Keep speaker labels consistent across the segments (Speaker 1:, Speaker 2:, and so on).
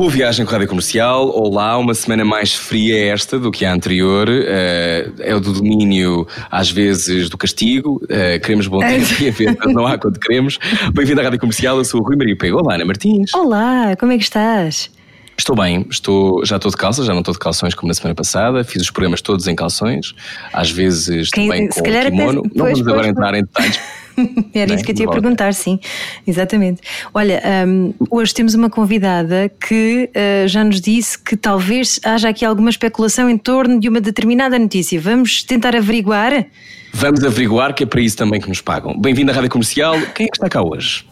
Speaker 1: Boa viagem com a Rádio Comercial. Olá, uma semana mais fria esta do que a anterior. Uh, é o do domínio, às vezes, do castigo. Uh, queremos bom tempo e não há quando queremos. Bem-vindo à Rádio Comercial, eu sou o Rui Maria Pego. Olá, Ana Martins.
Speaker 2: Olá, como é que estás?
Speaker 1: Estou bem, estou, já estou de calça, já não estou de calções como na semana passada, fiz os programas todos em calções, às vezes Quem, também com kimono. Até, não pois, vamos pois, agora pois. entrar em detalhes.
Speaker 2: Era isso que eu te ia perguntar, sim, exatamente. Olha, um, hoje temos uma convidada que uh, já nos disse que talvez haja aqui alguma especulação em torno de uma determinada notícia. Vamos tentar averiguar?
Speaker 1: Vamos averiguar, que é para isso também que nos pagam. Bem-vindo à Rádio Comercial. Quem é que está cá hoje?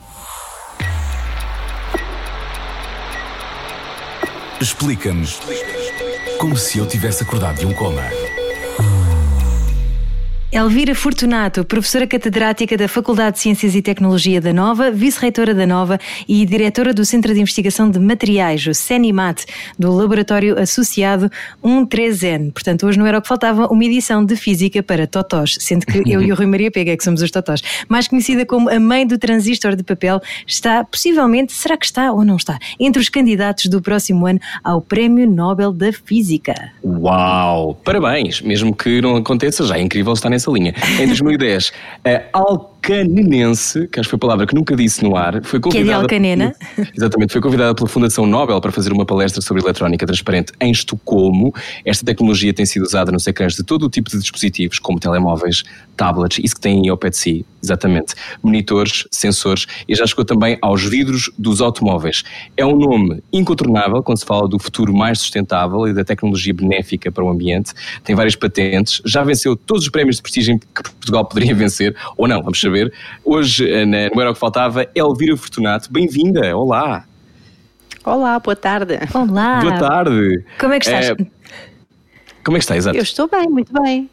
Speaker 3: Explica-nos como se eu tivesse acordado de um coma.
Speaker 2: Elvira Fortunato, professora catedrática da Faculdade de Ciências e Tecnologia da Nova, vice-reitora da Nova e diretora do Centro de Investigação de Materiais, o CENIMAT, do Laboratório Associado 13N. Portanto, hoje não era o que faltava, uma edição de Física para Totós, sendo que eu e o Rui Maria Pega é que somos os Totós. Mais conhecida como a mãe do transistor de papel, está possivelmente, será que está ou não está, entre os candidatos do próximo ano ao Prémio Nobel da Física.
Speaker 1: Uau! Parabéns! Mesmo que não aconteça, já é incrível estar nessa linha. Em 2010, a Alcanenense, que acho que foi a palavra que nunca disse no ar, foi convidada.
Speaker 2: Que é de Alcanena.
Speaker 1: Exatamente, foi convidada pela Fundação Nobel para fazer uma palestra sobre eletrónica transparente em Estocolmo. Esta tecnologia tem sido usada nos ecrãs de todo o tipo de dispositivos, como telemóveis, tablets, isso que tem ao pé de si, exatamente. Monitores, sensores e já chegou também aos vidros dos automóveis. É um nome incontornável quando se fala do futuro mais sustentável e da tecnologia benéfica para o ambiente. Tem várias patentes, já venceu todos os prémios de prestígio que Portugal poderia vencer, ou não, vamos saber. Hoje, eh, no Era o que Faltava, Elvira Fortunato, bem-vinda, olá.
Speaker 4: Olá, boa tarde.
Speaker 2: Olá.
Speaker 1: Boa tarde.
Speaker 2: Como é que estás? É,
Speaker 1: como é que está, exato?
Speaker 4: Eu estou bem, muito bem.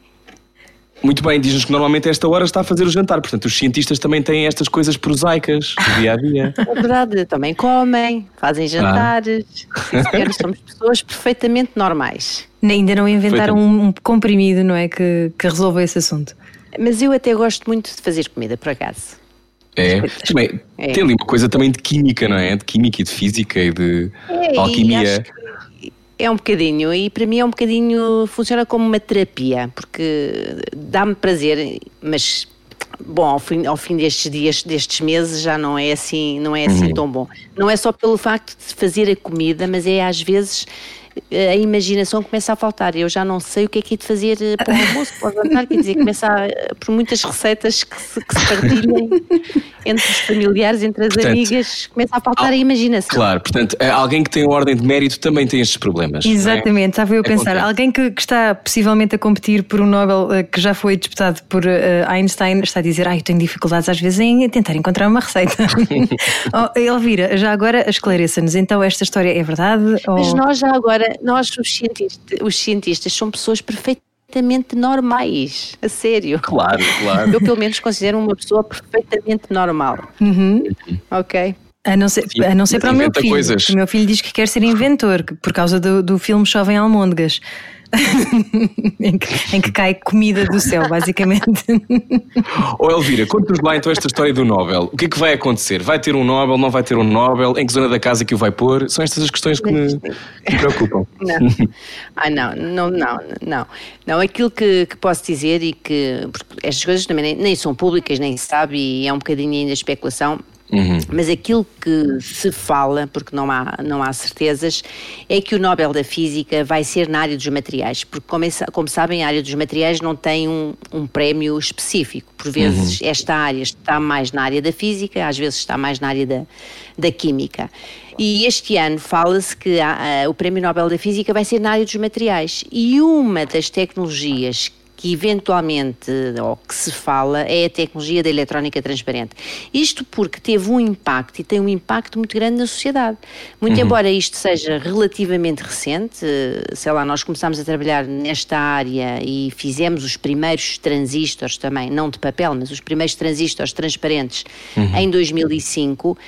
Speaker 1: Muito bem, diz-nos que normalmente a esta hora está a fazer o jantar, portanto os cientistas também têm estas coisas prosaicas do dia a dia.
Speaker 4: É verdade, também comem, fazem jantares, ah. somos pessoas perfeitamente normais.
Speaker 2: Ainda não inventaram um, um comprimido, não é? Que, que resolva esse assunto.
Speaker 4: Mas eu até gosto muito de fazer comida, por acaso.
Speaker 1: É, também, é. tem ali uma coisa também de química, não é? De química e de física e de é, alquimia. E
Speaker 4: é um bocadinho, e para mim é um bocadinho, funciona como uma terapia, porque dá-me prazer, mas bom, ao fim, ao fim destes dias, destes meses, já não é assim, não é assim uhum. tão bom. Não é só pelo facto de fazer a comida, mas é às vezes a imaginação começa a faltar. Eu já não sei o que é que é de fazer eh, para o almoço, para o jantar, quer dizer, começa a, eh, por muitas receitas que se, que se partilham entre os familiares, entre as portanto, amigas, começa a faltar a imaginação.
Speaker 1: Claro, portanto, eh, alguém que tem ordem de mérito também tem estes problemas.
Speaker 2: É? Exatamente, é? estava eu a pensar. Alguém que, que, está possivelmente a competir por um Nobel que já foi disputado por uh, Einstein está a dizer: Ah, eu tenho dificuldades às vezes em tentar encontrar uma receita. oh, Elvira, já agora esclareça-nos, então esta história é verdade?
Speaker 4: Mas ou... nós já agora nós, os cientistas, os cientistas, são pessoas perfeitamente normais, a sério.
Speaker 1: Claro, claro.
Speaker 4: Eu, pelo menos, considero uma pessoa perfeitamente normal.
Speaker 2: Uhum.
Speaker 4: Ok?
Speaker 2: A não ser, a não ser para o meu filho. Coisas. O meu filho diz que quer ser inventor por causa do, do filme Chovem Almôndegas. em, que, em, que, cai comida do céu, basicamente.
Speaker 1: Ô Elvira, conta-nos lá então esta história do Nobel. O que é que vai acontecer? Vai ter um Nobel? Não vai ter um Nobel? Em que zona da casa que o vai pôr? São estas as questões que me, que me preocupam.
Speaker 4: Não. Ah, não, não, não, não. Não, aquilo que, que posso dizer e que estas coisas também nem, nem são públicas, nem se sabe, e é um bocadinho ainda especulação Uhum. Mas aquilo que se fala, porque não há, não há certezas, é que o Nobel da Física vai ser na área dos materiais, porque, como, é, como sabem, a área dos materiais não tem um, um prémio específico. Por vezes, uhum. esta área está mais na área da física, às vezes está mais na área da, da química. E este ano fala-se que a, a, o Prémio Nobel da Física vai ser na área dos materiais. E uma das tecnologias que eventualmente, ou que se fala, é a tecnologia da eletrónica transparente. Isto porque teve um impacto e tem um impacto muito grande na sociedade. Muito uhum. embora isto seja relativamente recente, sei lá, nós começámos a trabalhar nesta área e fizemos os primeiros transistores também, não de papel, mas os primeiros transistores transparentes uhum. em 2005,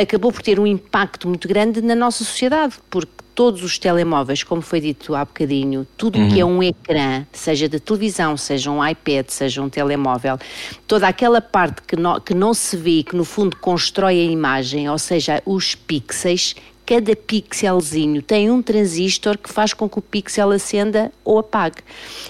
Speaker 4: acabou por ter um impacto muito grande na nossa sociedade, porque todos os telemóveis, como foi dito há bocadinho, tudo uhum. que é uhum. um ecrã, seja de televisão, seja um iPad, seja um telemóvel, toda aquela parte que, no, que não se vê, que no fundo constrói a imagem, ou seja, os pixels, cada pixelzinho tem um transistor que faz com que o pixel acenda ou apague.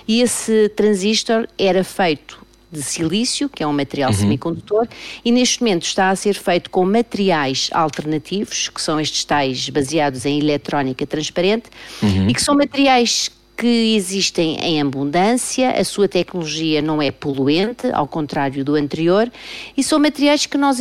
Speaker 4: E esse transistor era feito de silício, que é um material uhum. semicondutor, e neste momento está a ser feito com materiais alternativos, que são estes tais baseados em eletrónica transparente, uhum. e que são materiais que existem em abundância, a sua tecnologia não é poluente, ao contrário do anterior, e são materiais que nós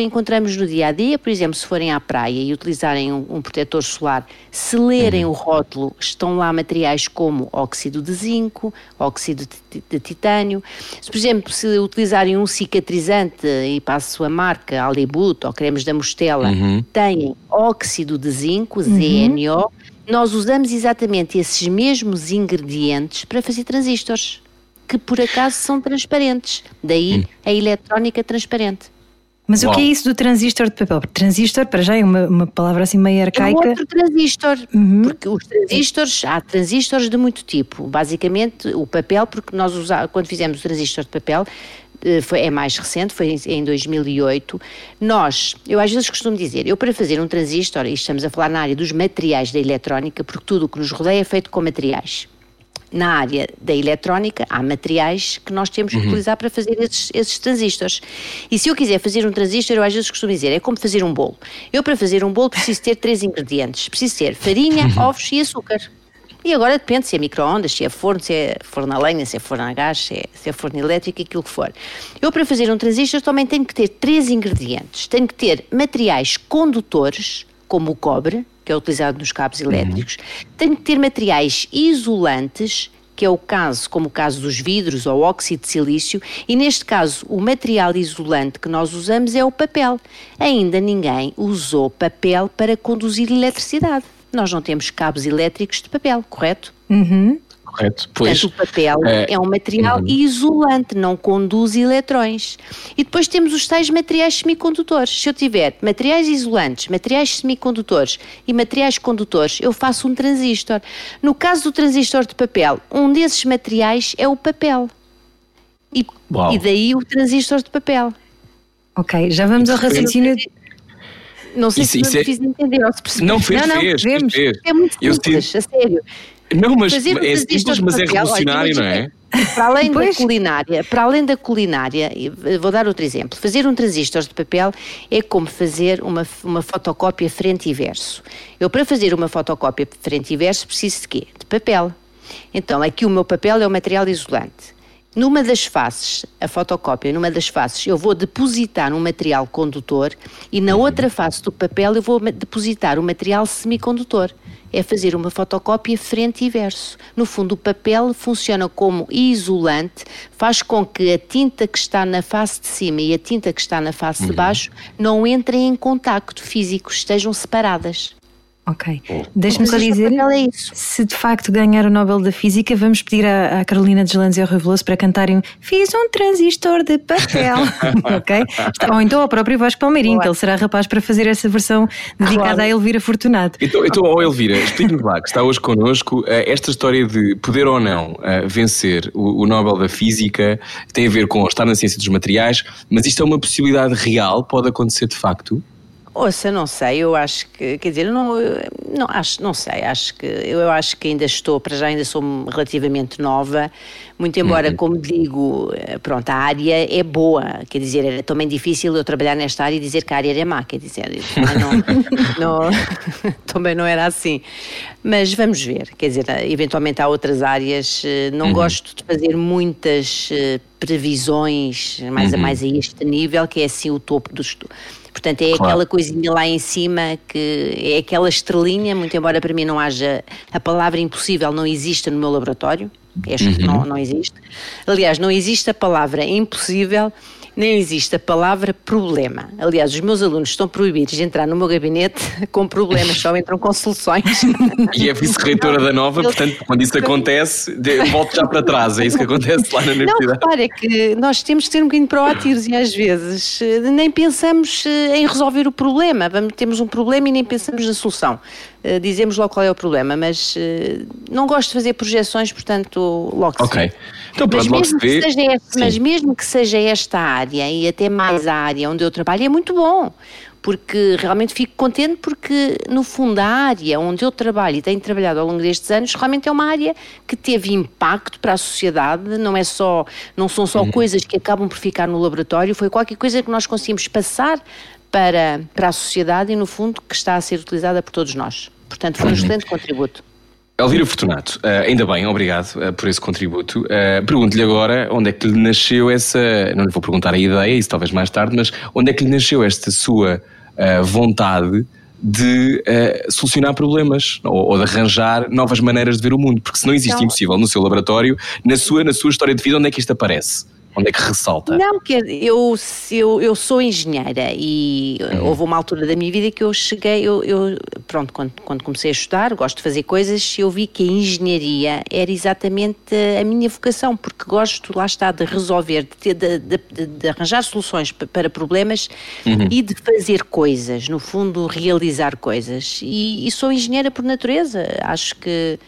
Speaker 4: encontramos no dia a dia, por exemplo, se forem à praia e utilizarem um, um protetor solar, se lerem uhum. o rótulo, estão lá materiais como óxido de zinco, óxido de, de titânio. Se, por exemplo, se utilizarem um cicatrizante, e passo a marca Alibut ou cremes da Mostela, uhum. têm óxido de zinco, uhum. Nós usamos exatamente esses mesmos ingredientes para fazer transistores, que por acaso são transparentes. Daí hum. a eletrónica transparente.
Speaker 2: Mas Uau. o que é isso do transistor de papel? Transistor, para já, é uma, uma palavra assim meio arcaica. É
Speaker 4: outro transistor, uhum. porque os transistores, há transistores de muito tipo. Basicamente, o papel, porque nós usamos, quando fizemos o transistor de papel, foi, é mais recente, foi em 2008. Nós, eu às vezes costumo dizer, eu para fazer um transistor, e estamos a falar na área dos materiais da eletrónica, porque tudo o que nos rodeia é feito com materiais. Na área da eletrónica, há materiais que nós temos que uhum. utilizar para fazer esses, esses transistores. E se eu quiser fazer um transistor, eu às vezes costumo dizer, é como fazer um bolo. Eu, para fazer um bolo, preciso ter três ingredientes: preciso ter farinha, ovos e açúcar. E agora depende se é micro-ondas, se é forno, se é forno a lenha, se é forno a gás, se é, se é forno elétrico, aquilo que for. Eu, para fazer um transistor, também tenho que ter três ingredientes. Tenho que ter materiais condutores, como o cobre, que é utilizado nos cabos uhum. elétricos. Uhum. Tenho que ter materiais isolantes, que é o caso, como o caso dos vidros ou óxido de silício, e neste caso o material isolante que nós usamos é o papel. Ainda ninguém usou papel para conduzir eletricidade nós não temos cabos elétricos de papel, correto?
Speaker 2: Uhum.
Speaker 1: Correto. Pois,
Speaker 4: Portanto, o papel é, é um material uhum. isolante, não conduz eletrões. E depois temos os tais materiais semicondutores. Se eu tiver materiais isolantes, materiais semicondutores e materiais condutores, eu faço um transistor. No caso do transistor de papel, um desses materiais é o papel. E, e daí o transistor de papel.
Speaker 2: Ok, já vamos ao raciocínio.
Speaker 4: Não sei isso, se isso é... fiz entender ou se percebi.
Speaker 1: Não, fez, não, não, fez, fez, fez.
Speaker 4: É muito simples, a sério.
Speaker 1: Não, mas é simples, mas é revolucionário, não é?
Speaker 4: Para além da culinária, para além da culinária, vou dar outro exemplo. Fazer um transistor de papel é como fazer uma, uma fotocópia frente e verso. Eu, para fazer uma fotocópia frente e verso, preciso de quê? De papel. Então, aqui o meu papel é o material isolante. Numa das faces, a fotocópia, numa das faces, eu vou depositar um material condutor e na outra face do papel eu vou depositar um material semicondutor. É fazer uma fotocópia frente e verso. No fundo, o papel funciona como isolante, faz com que a tinta que está na face de cima e a tinta que está na face uhum. de baixo não entrem em contacto físico, estejam separadas.
Speaker 2: Ok. Deixa-me só dizer, é se de facto ganhar o Nobel da Física, vamos pedir à, à Carolina Deslandes e ao Rui Veloso para cantarem Fiz um transistor de papel, ok? Ou então ao próprio Vasco Palmeirinho, que ele será rapaz para fazer essa versão dedicada claro. a Elvira Fortunato.
Speaker 1: Então, então oh Elvira, explique-nos lá, que está hoje connosco, eh, esta história de poder ou não eh, vencer o, o Nobel da Física tem a ver com estar na ciência dos materiais, mas isto é uma possibilidade real, pode acontecer de facto?
Speaker 4: Ouça, não sei, eu acho que, quer dizer, não, não, acho, não sei, acho que, eu acho que ainda estou, para já ainda sou relativamente nova, muito embora, uhum. como digo, eh, pronto, a área é boa, quer dizer, era também difícil eu trabalhar nesta área e dizer que a área era má, quer dizer, também não, não, também não era assim. Mas vamos ver, quer dizer, eventualmente há outras áreas, eh, não uhum. gosto de fazer muitas eh, previsões mais uhum. a mais a este nível, que é assim o topo do estudo Portanto, é claro. aquela coisinha lá em cima que é aquela estrelinha, muito embora para mim não haja a palavra impossível, não exista no meu laboratório. Acho uhum. que não, não existe. Aliás, não existe a palavra impossível nem existe a palavra problema. Aliás, os meus alunos estão proibidos de entrar no meu gabinete com problemas, só entram com soluções.
Speaker 1: E é vice-reitora da Nova, portanto, quando isso acontece, volto já para trás, é isso que acontece lá na universidade.
Speaker 4: Não, repare, é que nós temos que ser um bocadinho proativos e às vezes eh, nem pensamos eh, em resolver o problema, temos um problema e nem pensamos na solução. Eh, dizemos logo qual é o problema, mas não gosto de fazer projeções, portanto, logo
Speaker 1: Ok.
Speaker 4: Sei.
Speaker 1: Então, pronto, logo se vê.
Speaker 4: Este, mas mesmo que seja esta área e até mais a área onde eu trabalho, é muito bom. Porque realmente fico contente porque, no fundo, a área onde eu trabalho e tenho trabalhado ao longo destes anos, realmente é uma área que teve impacto para a sociedade, não é só, não são só uhum. coisas que acabam por ficar no laboratório, foi qualquer coisa que nós conseguimos passar para, para a sociedade e, no fundo, que está a ser utilizada por todos nós. Portanto, foi um excelente contributo.
Speaker 1: Elvira Fortunato, uh, ainda bem, obrigado uh, por esse contributo. Uh, Pergunto-lhe agora onde é que lhe nasceu essa. Não lhe vou perguntar a ideia, isso talvez mais tarde, mas onde é que lhe nasceu esta sua vontade de solucionar problemas ou, ou, de arranjar novas maneiras de ver o mundo? Porque se não existe então, impossível no seu laboratório, na sua, na sua história de vida, onde é que isto aparece? Onde é que ressalta?
Speaker 4: Não, que eu, eu, eu sou engenheira e uhum. houve uma altura da minha vida que eu cheguei, eu, eu, pronto, quando, quando comecei a estudar, gosto de fazer coisas, eu vi que a engenharia era exatamente a minha vocação, porque gosto, lá está, de resolver, de, de, de, de arranjar soluções para problemas uhum. e de fazer coisas, no fundo, realizar coisas. E, e sou engenheira por natureza, acho que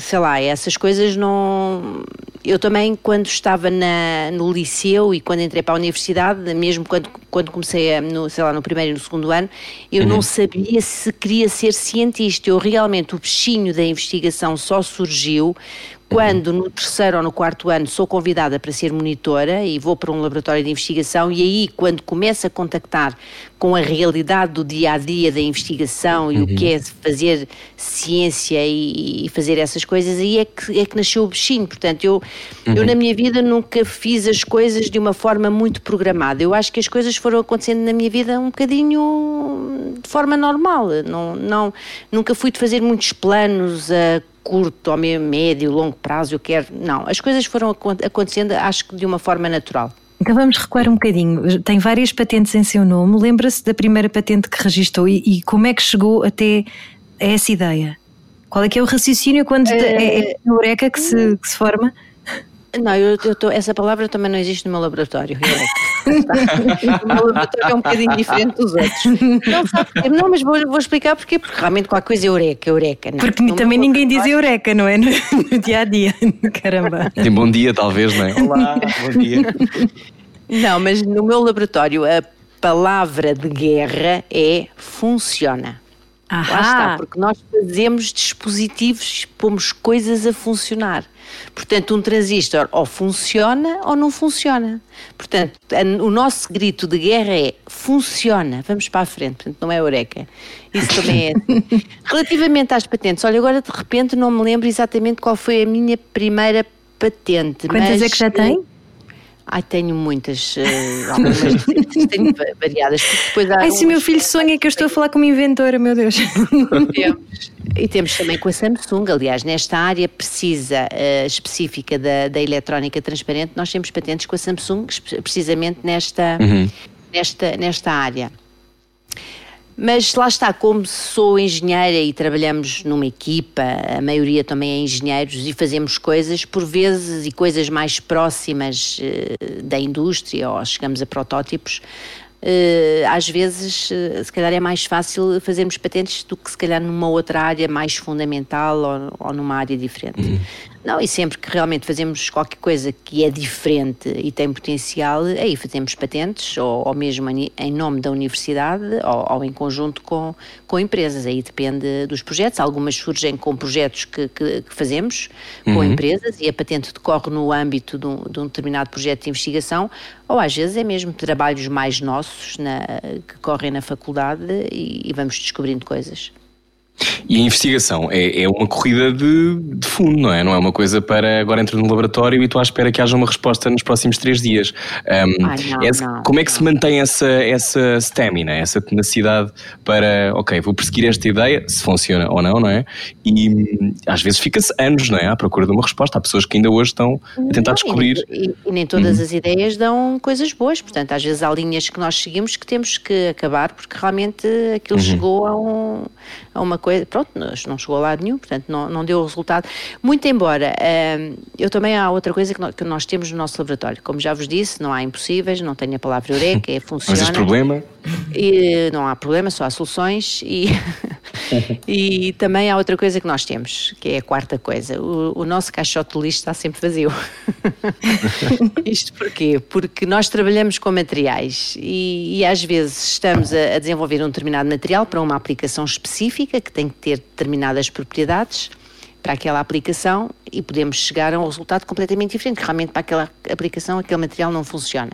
Speaker 4: sei lá, essas coisas não. Eu também, quando estava na, no liceu e quando entrei para a universidade, mesmo quando, quando comecei, a, no, sei lá, no primeiro e no segundo ano, eu uhum. não sabia se queria ser cientista. Eu realmente, o bichinho da investigação só surgiu quando no terceiro ou no quarto ano sou convidada para ser monitora e vou para um laboratório de investigação, e aí, quando começo a contactar com a realidade do dia a dia da investigação e uhum. o que é fazer ciência e, e, fazer essas coisas, aí é que, é que nasceu o bichinho. Portanto, eu, uhum. eu na minha vida nunca fiz as coisas de uma forma muito programada. Eu acho que as coisas foram acontecendo na minha vida um bocadinho de forma normal. Não, não, nunca fui de fazer muitos planos a curto, ao meio, médio, longo prazo, eu quero. Não, as coisas foram acontecendo, acho que de uma forma natural.
Speaker 2: Então vamos recuar um bocadinho. Tem várias patentes em seu nome. Lembra-se da primeira patente que registrou e, e, como é que chegou até a essa ideia? Qual é que é o raciocínio quando é, é, é a eureka que se, que se forma?
Speaker 4: Não, eu, eu tô, essa palavra também não existe no meu laboratório. o meu laboratório é um bocadinho diferente dos outros. Não, sabe, não mas vou, vou explicar porquê, porque realmente qualquer coisa é eureka, eureka. Não,
Speaker 2: porque
Speaker 4: não
Speaker 2: também ninguém diz eureka, não é? No, no, dia a dia. Caramba.
Speaker 1: Tem bom dia, talvez, não é? Olá, bom dia.
Speaker 4: Não, mas no meu laboratório a palavra de guerra é funciona. Ahá. Lá está, porque nós fazemos dispositivos, pomos coisas a funcionar. Portanto, um transistor ou funciona ou não funciona. Portanto, o nosso grito de guerra é funciona, vamos para a frente, portanto, não é eureka. Isso também é. Assim. Relativamente às patentes, olha, agora de repente não me lembro exatamente qual foi a minha primeira patente.
Speaker 2: Quantas
Speaker 4: mas,
Speaker 2: é que já tem?
Speaker 4: Ai, tenho muitas, uh, algumas tenho variadas.
Speaker 2: Depois há Ai, se o meu filho sonha que eu estou a falar com uma inventora, meu Deus.
Speaker 4: Temos. E temos também com a Samsung, aliás, nesta área precisa uh, específica da, da eletrónica transparente, nós temos patentes com a Samsung, precisamente nesta, uhum. nesta, nesta área. Mas lá está, como sou engenheira e trabalhamos numa equipa, a maioria também é engenheiros e fazemos coisas, por vezes, e coisas mais próximas uh, da indústria, ou chegamos a protótipos, uh, às vezes, uh, se calhar é mais fácil fazermos patentes do que se calhar numa outra área mais fundamental ou, ou numa área diferente. Uhum. Não, e sempre que realmente fazemos qualquer coisa que é diferente e tem potencial, aí fazemos patentes, ou, ou mesmo em nome da universidade, ou, ou, em conjunto com, com empresas. Aí depende dos projetos. Algumas surgem com projetos que, que, que fazemos com uhum. empresas e a patente decorre no âmbito de um, de um, determinado projeto de investigação, ou às vezes é mesmo trabalhos mais nossos na, que correm na faculdade e, e vamos descobrindo coisas.
Speaker 1: E a investigação é, é uma corrida de, de, fundo, não é? Não é uma coisa para agora entrar no laboratório e estou à espera que haja uma resposta nos próximos três dias. Um, ah, não, é, não, como é que não. se mantém essa, essa stamina, essa tenacidade para, ok, vou perseguir esta ideia, se funciona ou não, não é? E às vezes fica-se anos, não é? À procura de uma resposta. Há pessoas que ainda hoje estão a tentar descobrir.
Speaker 4: E, e, nem todas uhum. as ideias dão coisas boas, portanto, às vezes há linhas que nós seguimos que temos que acabar porque realmente aquilo uhum. chegou a, um, a uma coisa, pronto, não chegou a lado nenhum, portanto não, não deu o resultado. Muito embora, hum, eu também há outra coisa que nós, que nós, temos no nosso laboratório, como já vos disse, não há impossíveis, não tenho a palavra eureka, é funciona.
Speaker 1: Mas esse problema?
Speaker 4: E, não há problema, só há soluções e, e também há outra coisa que nós temos, que é a quarta coisa, o, o nosso caixote de lixo está sempre vazio. Isto porquê? Porque nós trabalhamos com materiais e, e às vezes estamos a, a desenvolver um determinado material para uma aplicação específica que tem que ter determinadas propriedades para aquela aplicação e podemos chegar a um resultado completamente diferente, que realmente para aquela aplicação aquele material não funciona.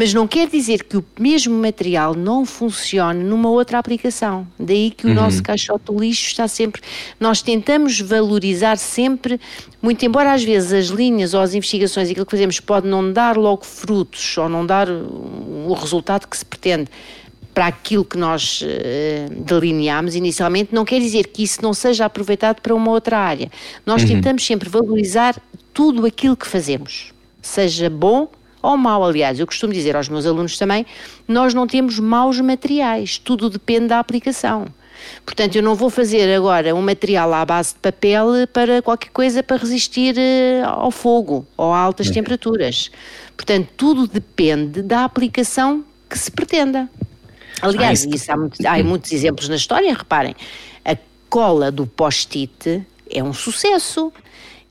Speaker 4: Mas não quer dizer que o mesmo material não funcione numa outra aplicação. Daí que o uhum. nosso caixote do lixo está sempre. Nós tentamos valorizar sempre, muito embora às vezes as linhas ou as investigações, aquilo que fazemos pode não dar logo frutos ou não dar o resultado que se pretende para aquilo que nós uh, delineámos inicialmente, não quer dizer que isso não seja aproveitado para uma outra área. Nós uhum. tentamos sempre valorizar tudo aquilo que fazemos, seja bom ou mau, aliás. Eu costumo dizer aos meus alunos também: nós não temos maus materiais, tudo depende da aplicação. Portanto, eu não vou fazer agora um material à base de papel para qualquer coisa para resistir eh, ao fogo ou a altas uhum. temperaturas. Portanto, tudo depende da aplicação que se pretenda. Aliás, ah, isso há, muito, há muitos exemplos na história, reparem, a cola do post-it é um sucesso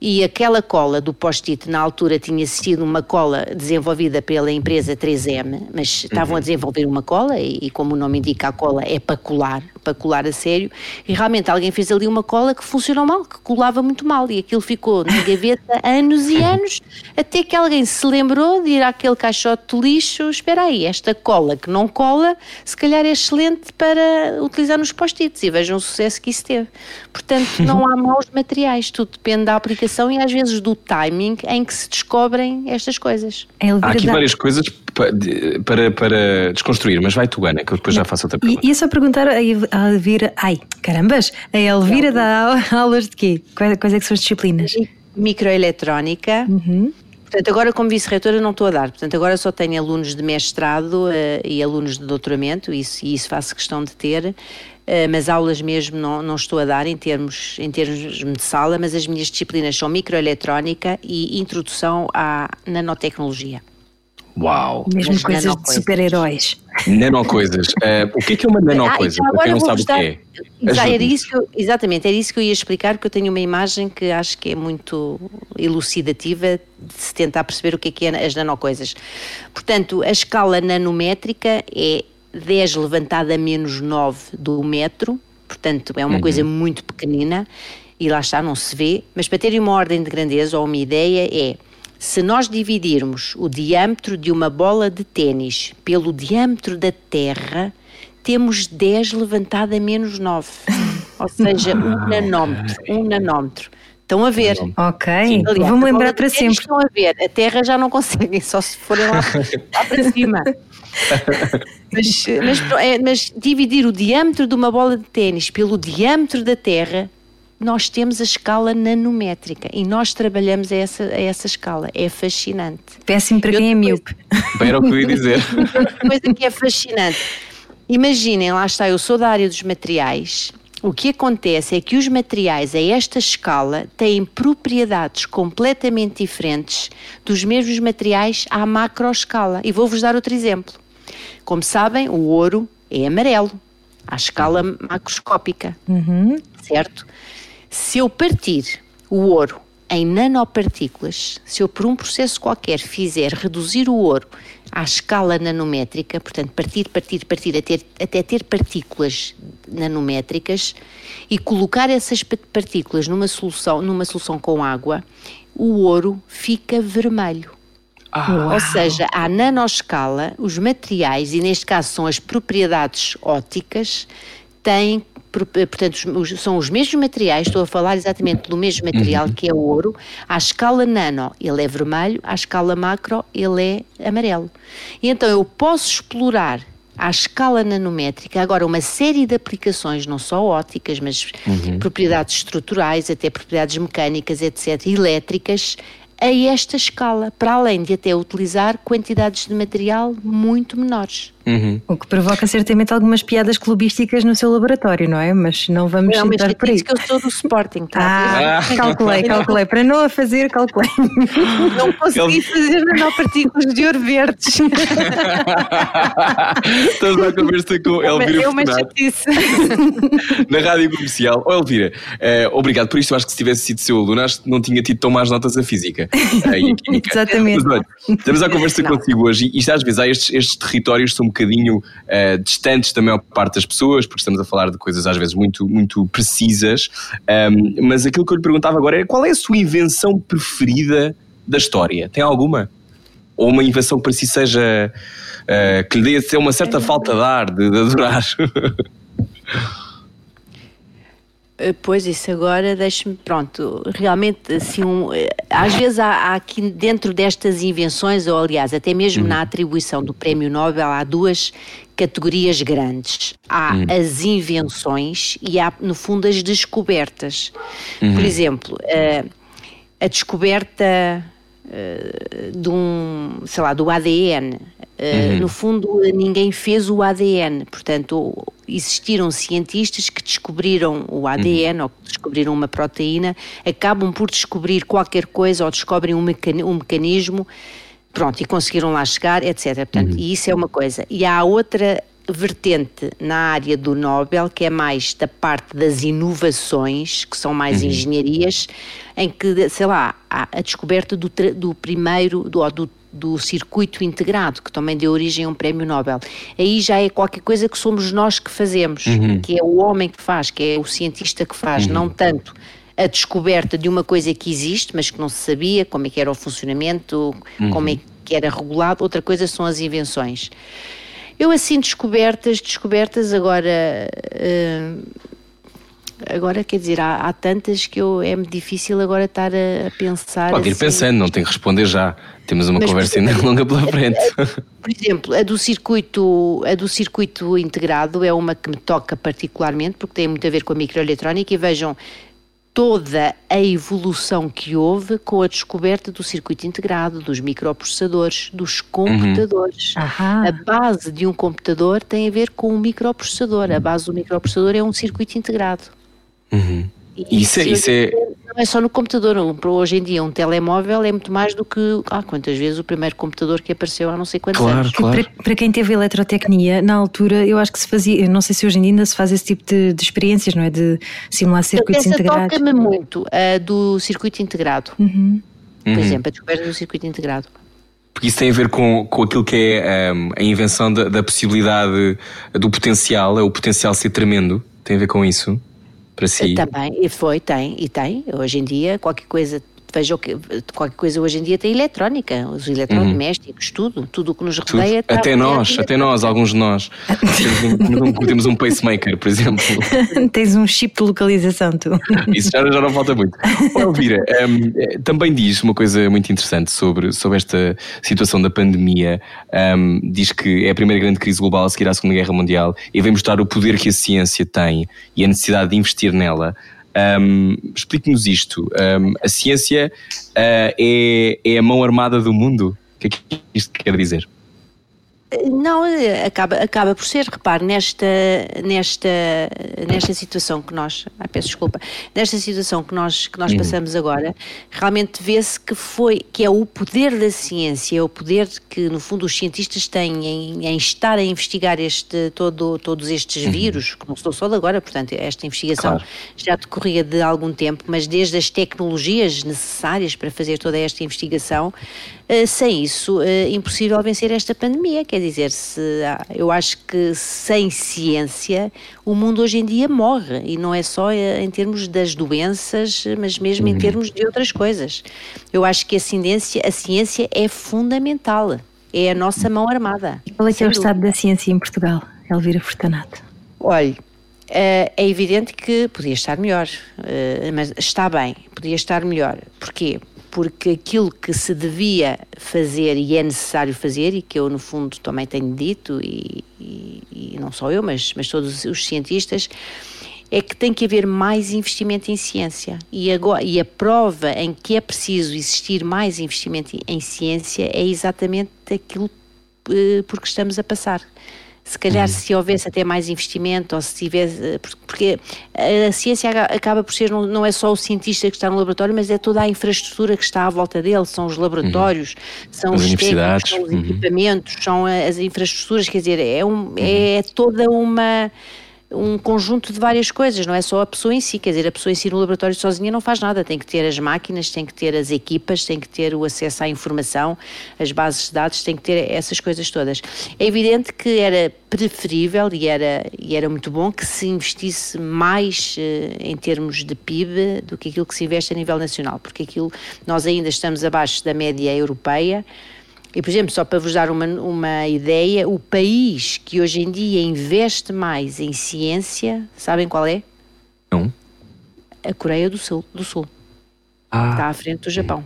Speaker 4: e aquela cola do post-it na altura tinha sido uma cola desenvolvida pela empresa 3M, mas estavam uhum. a desenvolver uma cola e, e, como o nome indica, a cola é para colar, para colar a sério, e realmente alguém fez ali uma cola que funcionou mal, que colava muito mal, e aquilo ficou na gaveta anos e anos, até que alguém se lembrou de ir àquele caixote de lixo, espera aí, esta cola que não cola, se calhar é excelente para utilizar nos post-its, e vejam o sucesso que isso teve. Portanto, não há maus materiais, tudo depende da aplicação e às vezes do timing em que se descobrem estas coisas.
Speaker 1: Há aqui várias coisas para, para desconstruir, mas vai tu, Ana, que eu depois já faço outra pergunta.
Speaker 2: E, e só perguntar a Elvira, ai, carambas, a Elvira dá aulas de quê? Quais, quais é que são as disciplinas?
Speaker 4: Microeletrónica. Uhum. Portanto, agora como vice-reitora não estou a dar, portanto agora só tenho alunos de mestrado uh, e alunos de doutoramento, isso, e isso faço questão de ter, eh, mas aulas mesmo não, não estou a dar em termos, em termos de sala, mas as minhas disciplinas são microeletrónica e introdução à nanotecnologia.
Speaker 1: Uau!
Speaker 2: Mesmo Mas coisas de super-heróis.
Speaker 1: Nanocoisas. Uh, o que é, que é uma nanocoisa? Ah, para quem não sabe
Speaker 4: o que é. Era isso eu, exatamente, era isso que eu ia explicar, porque eu tenho uma imagem que acho que é muito elucidativa de se tentar perceber o que é que é as nanocoisas. Portanto, a escala nanométrica é 10 levantado a menos 9 do metro, portanto é uma uhum. coisa muito pequenina e lá está, não se vê, mas para terem uma ordem de grandeza ou uma ideia é se nós dividirmos o diâmetro de uma bola de ténis pelo diâmetro da Terra, temos 10 levantado a menos 9. Ou seja, um nanómetro. Um nanómetro. Estão a ver.
Speaker 2: Ok, Aliás, vamos lembrar para sempre.
Speaker 4: Estão a ver, a Terra já não conseguem, só se forem lá, lá para cima. mas, mas, é, mas, dividir o diâmetro de uma bola de ténis pelo diâmetro da Terra, nós temos a escala nanométrica e nós trabalhamos a essa, a essa escala. É fascinante.
Speaker 2: Péssimo para quem é míope.
Speaker 1: Era o que eu ia dizer.
Speaker 4: Outra coisa que é fascinante. Imaginem, lá está, eu sou da área dos materiais. O que acontece é que os materiais a esta escala têm propriedades completamente diferentes dos mesmos materiais à macroescala. E vou-vos dar outro exemplo. Como sabem, o ouro é amarelo, à escala macroscópica, uhum. certo? Se eu partir o ouro em nanopartículas, se eu por um processo qualquer fizer reduzir o ouro à escala nanométrica, portanto partir, partir, partir até, até ter partículas nanométricas e colocar essas partículas numa solução, numa solução com água, o ouro fica vermelho. Ah, Ou seja, à nanoscala, os materiais, e neste caso são as propriedades ópticas, têm portanto, são os mesmos materiais, estou a falar exatamente do mesmo material uhum. que é o ouro, à escala nano ele é vermelho, à escala macro ele é amarelo. E então eu posso explorar à escala nanométrica, agora uma série de aplicações, não só óticas, mas uhum. propriedades estruturais, até propriedades mecânicas, etc., elétricas, a esta escala, para além de até utilizar quantidades de material muito menores.
Speaker 2: Uhum. O que provoca certamente algumas piadas clubísticas no seu laboratório, não é? Mas não vamos não,
Speaker 4: mas
Speaker 2: por aí.
Speaker 4: que eu sou do Sporting, tá?
Speaker 2: Ah, calculei, calculei. Para não a fazer, calculei.
Speaker 4: Não consegui fazer nanopartículas de ouro verdes.
Speaker 1: Estamos a conversa com Elvira É uma chatice. Na rádio comercial. Oh, Elvira, eh, obrigado por isto. Eu acho que se tivesse sido seu aluno, acho que não tinha tido tão más notas a física.
Speaker 2: Eh, Exatamente. Mas, olha,
Speaker 1: estamos a conversa não. consigo hoje e isto às vezes há estes, estes territórios são um bocadinho uh, distantes da maior parte das pessoas, porque estamos a falar de coisas às vezes muito, muito precisas. Um, mas aquilo que eu lhe perguntava agora é qual é a sua invenção preferida da história? Tem alguma? Ou uma invenção que para si seja uh, que lhe dê uma certa falta de ar, de, de adorar?
Speaker 4: Eh, pois, isso agora deixa-me, pronto, realmente, assim, um, eh, às vezes há, há, aqui dentro destas invenções, ou aliás, até mesmo uhum. na atribuição do Prémio Nobel, há duas categorias grandes. Há uhum. as invenções e há, no fundo, as descobertas. Uhum. Por exemplo, uh, a descoberta uh, de um, sei lá, do ADN. Uh, uhum. No fundo, ninguém fez o ADN, portanto, existiram cientistas que descobriram o ADN uhum. ou que descobriram uma proteína, acabam por descobrir qualquer coisa ou descobrem um, um mecanismo, pronto, e conseguiram lá chegar, etc. Portanto, uhum. e isso é uma coisa. E há outra vertente na área do Nobel, que é mais da parte das inovações, que são mais uhum. engenharias, em que, sei lá, há a descoberta do, do primeiro, do, do do circuito integrado, que também deu origem a um prémio Nobel. Aí já é qualquer coisa que somos nós que fazemos, uhum. que é o homem que faz, que é o cientista que faz, uhum. não tanto a descoberta de uma coisa que existe, mas que não se sabia como é que era o funcionamento, uhum. como é que era regulado. Outra coisa são as invenções. Eu assim descobertas, descobertas agora. Uh, agora quer dizer, há, há tantas que eu, é-me difícil agora estar a, a pensar.
Speaker 1: Pode ir assim. pensando, não tem que responder já. Temos uma Mas, conversa ainda longa pela frente.
Speaker 4: Por exemplo, a do circuito, a do circuito integrado é uma que me toca particularmente porque tem muito a ver com a microeletrónica e vejam toda a evolução que houve com a descoberta do circuito integrado, dos microprocessadores, dos computadores. Uhum. A base de um computador tem a ver com um microprocessador. A base do microprocessador é um circuito integrado.
Speaker 1: Uhum. Isso, é, isso é...
Speaker 4: Não é só no computador, hoje em dia um telemóvel é muito mais do que ah, quantas vezes o primeiro computador que apareceu há não sei quantos
Speaker 1: claro,
Speaker 4: anos.
Speaker 1: Claro.
Speaker 2: Para, para, quem teve eletrotecnia, na altura eu acho que se fazia, não sei se hoje em dia ainda se faz esse tipo de, de experiências, não é? De simular circuitos
Speaker 4: Essa
Speaker 2: integrados.
Speaker 4: toca-me muito, a do circuito integrado. Uhum. Por uhum. exemplo, a descoberta do circuito integrado.
Speaker 1: Porque isso tem a ver com, com aquilo que é um, a invenção da, da possibilidade do potencial, é o potencial ser tremendo. Tem a ver com isso? Para si?
Speaker 4: Também, e foi, tem, e tem. Hoje em dia, qualquer coisa veja que qualquer coisa hoje em dia tem eletrónica, os eletrodomésticos, uhum. tudo, tudo o que nos rodeia.
Speaker 1: Tudo. Até nós, até nós, alguns de nós. temos, um, temos um pacemaker, por exemplo.
Speaker 2: Tens um chip de localização, tu.
Speaker 1: Isso já, já não falta muito. Elvira, um, eh, também diz uma coisa muito interessante sobre, sobre esta situação da pandemia. Um, diz que é a primeira grande crise global a seguir à Segunda Guerra Mundial e vem mostrar o poder que a ciência tem e a necessidade de investir nela. Um, Explique-nos isto. Um, a ciência uh, é, é a mão armada do mundo? O que é que isto quer dizer?
Speaker 4: Não, acaba, acaba por ser, repare, nesta, nesta, nesta situação que nós, ah, peço desculpa, nesta situação que nós, que nós uhum. passamos agora, realmente vê-se que foi, que é o poder da ciência, é o poder que no fundo os cientistas têm em, em estar a investigar este, todo, todos estes uhum. vírus, que não estou só de agora, portanto esta investigação claro. já decorria de algum tempo, mas desde as tecnologias necessárias para fazer toda esta investigação, sem isso, uh, impossível vencer esta pandemia, quer dizer, se, eu acho que sem ciência o mundo hoje em dia morre e não é só eh, em termos das doenças, mas mesmo uhum. em termos de outras coisas. Eu acho que a ciência, a ciência é fundamental, é a nossa mão armada.
Speaker 2: Qual é que é o estado da ciência em Portugal, Elvira Furtanato?
Speaker 4: Olhe, é evidente que podia estar melhor, mas está bem, podia estar melhor. Porquê? Porque aquilo que se devia fazer e é necessário fazer, e que eu, no fundo, também tenho dito, e, e, e não só eu, mas, mas todos os cientistas, é que tem que haver mais investimento em ciência. E, agora, e a prova em que é preciso existir mais investimento em ciência é exatamente aquilo uh, por que estamos a passar. Se calhar, uhum. se houvesse até mais investimento, ou se tivesse. Eh, porque a ciência acaba por ser, não, é só o cientista que está no laboratório, mas é toda a infraestrutura que está à volta dele: são os laboratórios, uhum. são as os técnicos, são os uhum. equipamentos, são as infraestruturas, quer dizer, é, um, é uhum. toda uma um conjunto de várias coisas, não é só a pessoa em si, quer dizer, a pessoa em si no laboratório sozinha não faz nada, tem que ter as máquinas, tem que ter as equipas, tem que ter o acesso à informação, as bases de dados, tem que ter essas coisas todas. É evidente que era preferível e era, e era muito bom que se investisse mais eh, em termos de PIB do que aquilo que se investe a nível nacional, porque aquilo, nós ainda estamos abaixo da média europeia, e, por exemplo, só para vos dar uma, uma ideia, o país que hoje em dia investe mais em ciência, sabem qual é?
Speaker 1: Não.
Speaker 4: A Coreia do Sul. Do Sul. Ah. Está à frente do Japão.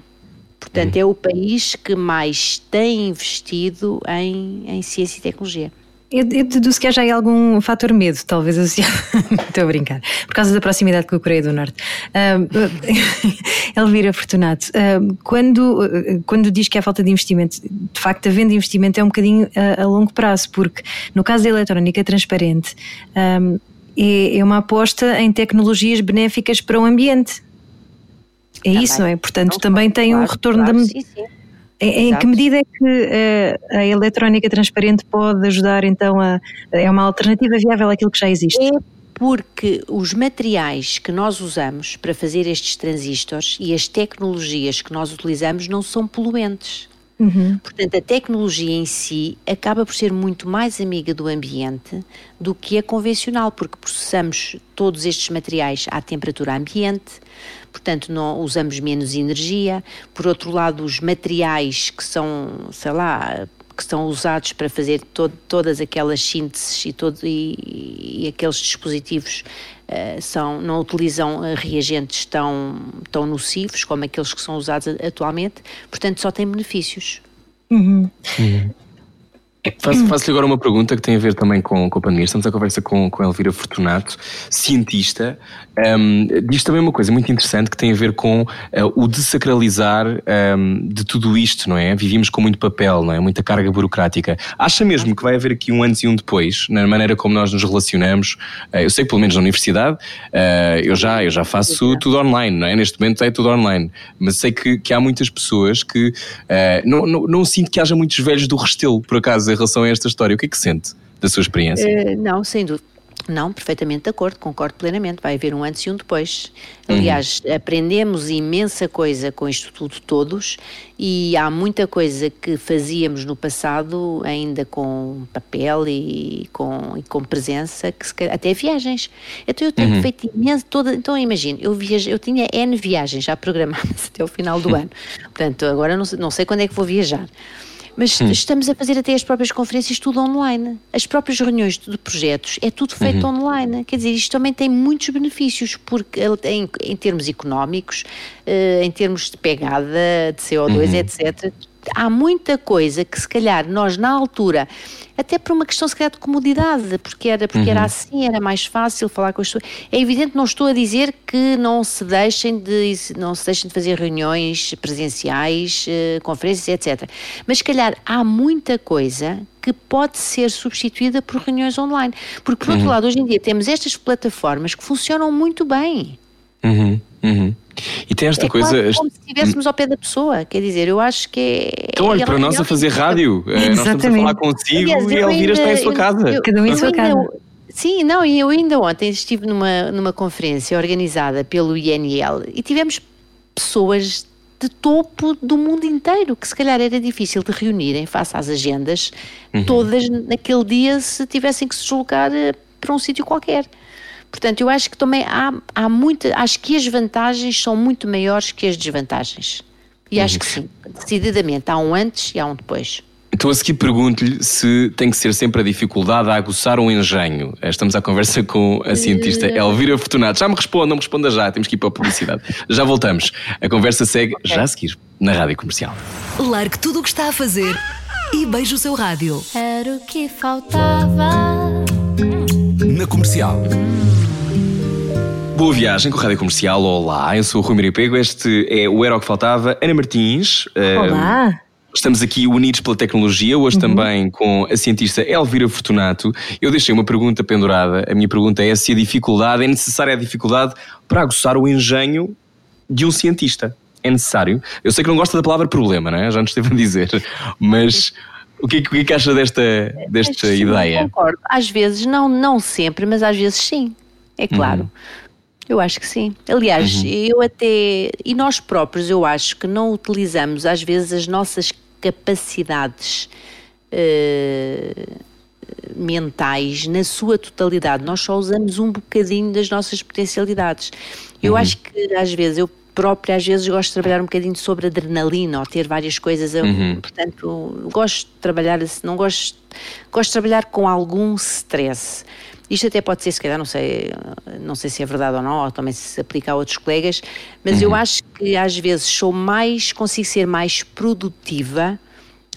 Speaker 4: Portanto, é o país que mais tem investido em, em ciência e tecnologia.
Speaker 2: Eu, eu deduzo que há já aí algum fator medo, talvez associado. Estou a brincar. Por causa da proximidade com a Coreia do Norte. Uh, Elvira Fortunato, uh, quando, uh, quando diz que há falta de investimento, de facto, havendo investimento é um bocadinho a, a longo prazo, porque no caso da eletrónica transparente, um, é, é uma aposta em tecnologias benéficas para o ambiente. É também. isso, não é? Portanto, não, também tem claro, um retorno claro, da. Sim, sim. Em, em que medida é que a, a eletrónica transparente pode ajudar então a. É uma alternativa viável àquilo que já existe?
Speaker 4: É porque os materiais que nós usamos para fazer estes transistores e as tecnologias que nós utilizamos não são poluentes. Uhum. Portanto, a tecnologia em si acaba por ser muito mais amiga do ambiente do que a convencional, porque processamos todos estes materiais à temperatura ambiente, portanto, não usamos menos energia. Por outro lado, os materiais que são, sei lá, que são usados para fazer todas aquelas sínteses e, todo, e, e aqueles dispositivos uh, são, não utilizam uh, reagentes tão, tão nocivos como aqueles que são usados atualmente, portanto só tem benefícios.
Speaker 2: Uhum. Uhum.
Speaker 1: Faço-lhe faço agora uma pergunta que tem a ver também com, com a pandemia. Estamos a conversa com, com Elvira Fortunato, cientista. Um, diz também uma coisa muito interessante que tem a ver com uh, o desacralizar um, de tudo isto, não é? Vivimos com muito papel, não é? Muita carga burocrática. Acha mesmo que vai haver aqui um antes e um depois na maneira como nós nos relacionamos? Uh, eu sei que pelo menos na universidade uh, eu, já, eu já faço tudo online, não é? Neste momento é tudo online. Mas sei que, que há muitas pessoas que não, não, não sinto que haja muitos velhos do Restelo, por acaso em relação a esta história. O que é que sente da sua experiência?
Speaker 4: Uh, não, sem dúvida. Não, perfeitamente de acordo, concordo plenamente. Vai haver um antes e um depois. Aliás, uhum. aprendemos imensa coisa com isto tudo todos e há muita coisa que fazíamos no passado ainda com papel e com, e com presença, que se, até viagens. Então eu tenho uhum. feito imenso, toda, então imagine, eu, viaje, eu tinha N viagens já programadas até o final do ano. Portanto, agora não, não sei quando é que vou viajar mas hum. estamos a fazer até as próprias conferências tudo online. As próprias reuniões de projetos é tudo feito uhum. online. Quer dizer, isto também tem muitos benefícios, porque em, em termos económicos, uh, em termos de pegada de CO2, uhum. etc., há muita coisa que se calhar nós na altura, até por uma questão se calhar de comodidade, porque era, porque uhum. era assim, era mais fácil falar com as pessoas. É evidente, não estou a dizer que não se deixem de, não se deixem de fazer reuniões presenciais, eh, conferências, etc. Mas se calhar há muita coisa que pode ser substituída por reuniões online. Porque, por uhum. outro lado, hoje em dia temos estas plataformas que funcionam muito bem.
Speaker 1: Uhum. Uhum. E tem esta
Speaker 4: é
Speaker 1: coisa.
Speaker 4: Quase como se estivéssemos ao pé da pessoa, quer dizer, eu acho que é.
Speaker 1: Então, olha, para nós a fazer rádio, eh, nós estamos a falar consigo Aliás, e a Elvira está em sua casa. Eu,
Speaker 2: Cada um em sua casa.
Speaker 4: Sim, não, e eu ainda ontem estive numa, numa conferência organizada pelo INL e tivemos pessoas de topo do mundo inteiro, que se calhar era difícil de reunirem face às agendas, uhum. todas naquele dia se tivessem que se deslocar eh, para um sítio qualquer. Portanto, eu acho que também há, há muita, acho que as vantagens são muito maiores que as desvantagens. E acho que sim, decididamente, há um antes e há um depois.
Speaker 1: Então a seguir pergunto-lhe se tem que ser sempre a dificuldade a aguçar um engenho. Estamos à conversa com a cientista eh. Elvira Fortunato. Já me responde, não me responda já, temos que ir para a publicidade. Já voltamos. A conversa segue já a seguir na Rádio Comercial.
Speaker 5: Largue tudo o que está a fazer e beije o seu rádio.
Speaker 6: Era o que faltava.
Speaker 3: Na Comercial.
Speaker 1: Boa viagem com a Rádio Comercial. Olá, eu sou o Rui Maripego. Este é o Era o que Faltava. Ana Martins.
Speaker 2: Olá.
Speaker 1: Estamos aqui unidos pela tecnologia, hoje uhum. também com a cientista Elvira Fortunato. Eu deixei uma pergunta pendurada. A minha pergunta é se a dificuldade, é necessária a dificuldade para aguçar o engenho de um cientista. É necessário? Eu sei que não gosta da palavra problema, não é? Já nos esteve a dizer. Mas o que, é que, o que, é acha desta, desta ideia?
Speaker 4: Concordo. Às vezes, não, não sempre, mas às vezes sim. É claro. Uhum. Eu acho que sim. Aliás, uhum. eu até. E nós próprios, eu acho que não utilizamos às vezes as nossas capacidades uh, mentais na sua totalidade. Nós só usamos um bocadinho das nossas potencialidades. Eu uhum. acho que às vezes eu própria às vezes gosto de trabalhar um bocadinho sobre adrenalina ou ter várias coisas, uhum. portanto gosto de trabalhar não gosto, gosto de trabalhar com algum stress. Isto até pode ser, se calhar, não sei, não sei se é verdade ou não, ou também se aplica a outros colegas, mas uhum. eu acho que às vezes sou mais, consigo ser mais produtiva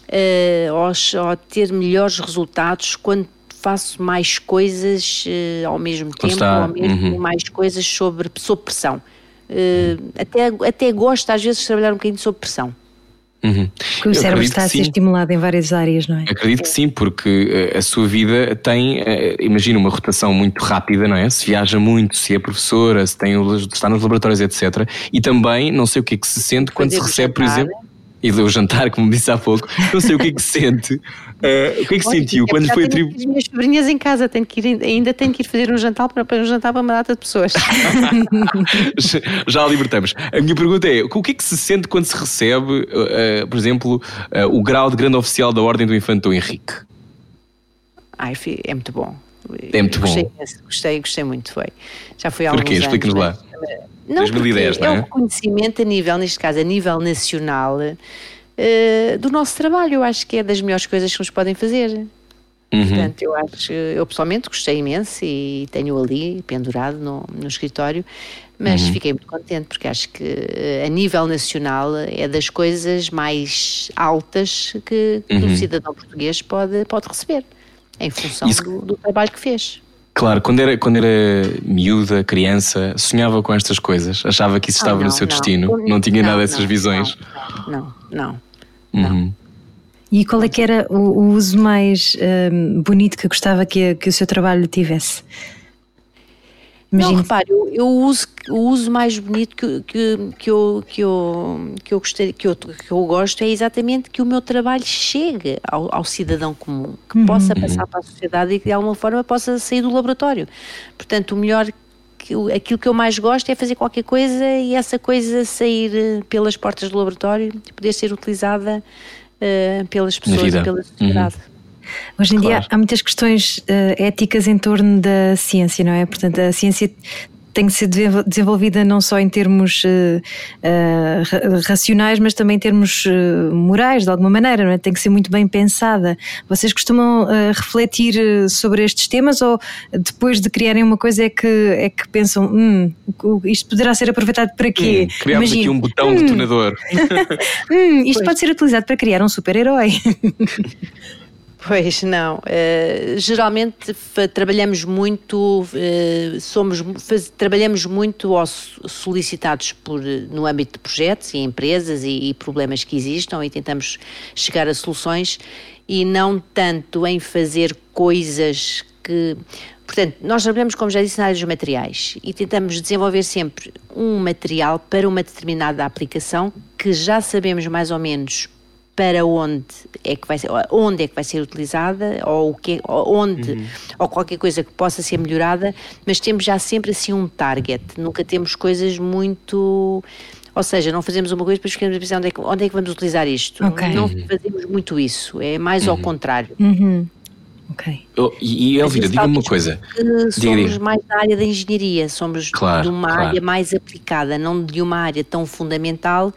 Speaker 4: uh, ou, ou, ter melhores resultados quando faço mais coisas uh, ao mesmo tempo, está. ou mesmo uhum. mais coisas sobre, sob pressão. Uh, até, até gosto às vezes de trabalhar um bocadinho sob pressão.
Speaker 2: Uhum. Porque o cérebro está a ser estimulado em várias áreas, não é?
Speaker 1: Acredito que sim, porque eh, a sua vida tem, eh, imagina, uma rotação muito rápida, não é? Se viaja muito, se é professora, se tem, está nos laboratórios, etc. E também, não sei o que é que se sente quando se recebe, por exemplo e do jantar, como disse há pouco, não sei o que é que se sente. Uh, o que é que Olha, sentiu é quando foi atribuído?
Speaker 4: As minhas sobrinhas em casa, tenho que ir, ainda tenho que ir fazer um jantar para, um jantar para uma data de pessoas.
Speaker 1: Já a libertamos. A minha pergunta é: o que é que se sente quando se recebe, uh, por exemplo, uh, o grau de grande oficial da Ordem do Infante Dom Henrique?
Speaker 4: Ai, é muito bom.
Speaker 1: É muito
Speaker 4: gostei,
Speaker 1: bom.
Speaker 4: Gostei, gostei muito, foi. Já foi há Porquê?
Speaker 1: Explica-nos lá.
Speaker 4: Não, 2010, não é? É o reconhecimento a nível, neste caso, a nível nacional, uh, do nosso trabalho. Eu acho que é das melhores coisas que nos podem fazer. Uhum. Portanto, eu acho, eu pessoalmente gostei imenso e tenho ali pendurado no, no escritório, mas uhum. fiquei muito contente porque acho que eh, a nível nacional é das coisas mais altas que, que uhum. o cidadão português pode, pode receber, em função Isso... do, do trabalho que fez.
Speaker 1: Claro, quando era, quando era miúda, criança, sonhava com estas coisas, achava que isso estava ah, não, no seu não. destino, não tinha não, nada dessas visões.
Speaker 4: Não, não.
Speaker 1: Uhum.
Speaker 2: E qual é que era o, o uso mais um, bonito que gostava que, que o seu trabalho tivesse?
Speaker 4: Imagino. Não, repare, eu, eu uso o uso mais bonito que, que, que, eu, que, eu, que, eu gostei, que, eu, que eu gosto é exatamente que o meu trabalho chegue ao, ao cidadão comum, que uhum. possa passar para a sociedade e que de alguma forma possa sair do laboratório. Portanto, o melhor que, aquilo que eu mais gosto é fazer qualquer coisa e essa coisa sair eh, pelas portas do laboratório e poder ser utilizada uh, pelas pessoas e pela sociedade. Uhum.
Speaker 2: Hoje em claro. dia há muitas questões uh, éticas em torno da ciência, não é? Portanto, a ciência tem que ser desenvolvida não só em termos uh, uh, racionais, mas também em termos uh, morais, de alguma maneira, não é? Tem que ser muito bem pensada. Vocês costumam refletir sobre estes temas ou depois de criarem uma coisa é que, é que pensam, hum, isto poderá ser aproveitado para quê?
Speaker 1: Hum, criamos aqui um botão hum, detonador.
Speaker 2: hum, isto pois. pode ser utilizado para criar um super-herói.
Speaker 4: Pois não. Uh, geralmente trabalhamos muito, uh, somos, trabalhamos muito solicitados por, no âmbito de projetos e empresas e, e, problemas que existam e tentamos chegar a soluções e não tanto em fazer coisas que. Portanto, nós trabalhamos, como já disse, na área dos materiais e tentamos desenvolver sempre um material para uma determinada aplicação que já sabemos mais ou menos para onde é que vai ser, onde é que vai ser utilizada ou o que, onde uhum. ou qualquer coisa que possa ser melhorada, mas temos já sempre assim um target. Nunca temos coisas muito ou seja, não fazemos uma coisa para ficamos a pensar onde é, que, onde é que vamos utilizar isto. Okay. Não uhum. fazemos muito isso, é mais uhum. ao contrário.
Speaker 2: Uhum. Ok.
Speaker 1: Oh, e, e Elvira, diga-me uma coisa.
Speaker 4: Somos mais da área da engenharia, somos claro, de uma claro. área mais aplicada, não de uma área tão fundamental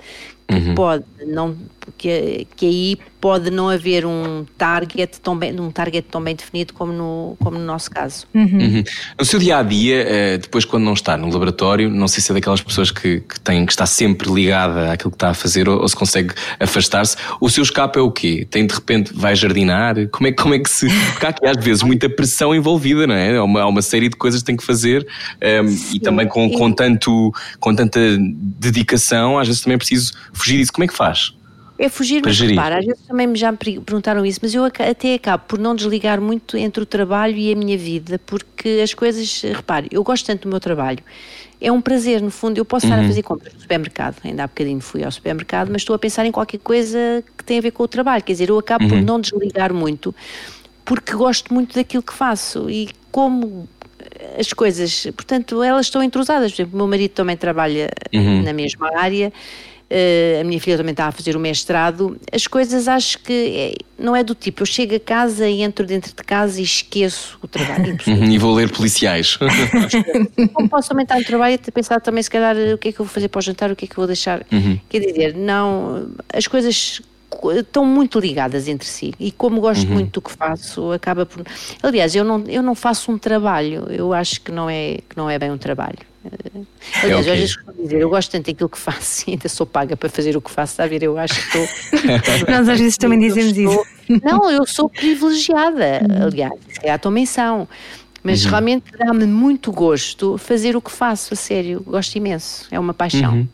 Speaker 4: que uhum. pode não que, que aí pode não haver um target tão bem, um target tão bem definido como no, como no nosso caso.
Speaker 1: Uhum. Uhum. No seu dia a dia, eh, depois quando não está no laboratório, não sei se é daquelas pessoas que, que têm que estar sempre ligada àquilo que está a fazer ou, ou se consegue afastar-se. O seu escape é o quê? Tem de repente vai jardinar? Como é, como é que se. Porque há aqui às vezes muita pressão envolvida, não é? Há uma, há uma série de coisas que tem que fazer um, ehm, e também com, com, tanto, com tanta dedicação, às vezes também é preciso fugir disso. Como é que faz?
Speaker 4: É fugir, mas repara, às vezes também já me perguntaram isso, mas eu até acabo por não desligar muito entre o trabalho e a minha vida, porque as coisas, repare, eu gosto tanto do meu trabalho, é um prazer, no fundo, eu posso uhum. estar a uhum. fazer compras no supermercado, ainda há bocadinho fui ao supermercado, mas estou a pensar em qualquer coisa que tem a ver com o trabalho, quer dizer, eu acabo uhum. por não desligar muito, porque gosto muito daquilo que faço e como as coisas, portanto, elas estão intrusadas. Por exemplo, o meu marido também trabalha uhum. na mesma área a minha filha também está a fazer o mestrado, as coisas acho que é, não é do tipo, eu chego a casa e entro dentro de casa e esqueço o trabalho.
Speaker 1: e vou ler policiais.
Speaker 4: não posso também estar no trabalho e pensar também se calhar o que é que eu vou fazer para o jantar, o que é que eu vou deixar. Uhum. Quer dizer, não, as coisas estão muito ligadas entre si e como gosto uhum. muito do que faço acaba por aliás eu não eu não faço um trabalho eu acho que não é que não é bem um trabalho Aliás, é okay. às vezes dizer, eu gosto tanto daquilo que faço e ainda sou paga para fazer o que faço, está a ver? Eu acho que estou.
Speaker 2: Nós às vezes também dizemos
Speaker 4: estou,
Speaker 2: isso.
Speaker 4: Não, eu sou privilegiada, uhum. aliás, é a tua menção. Mas uhum. realmente dá-me muito gosto fazer o que faço, a sério, gosto imenso, é uma paixão. Uhum.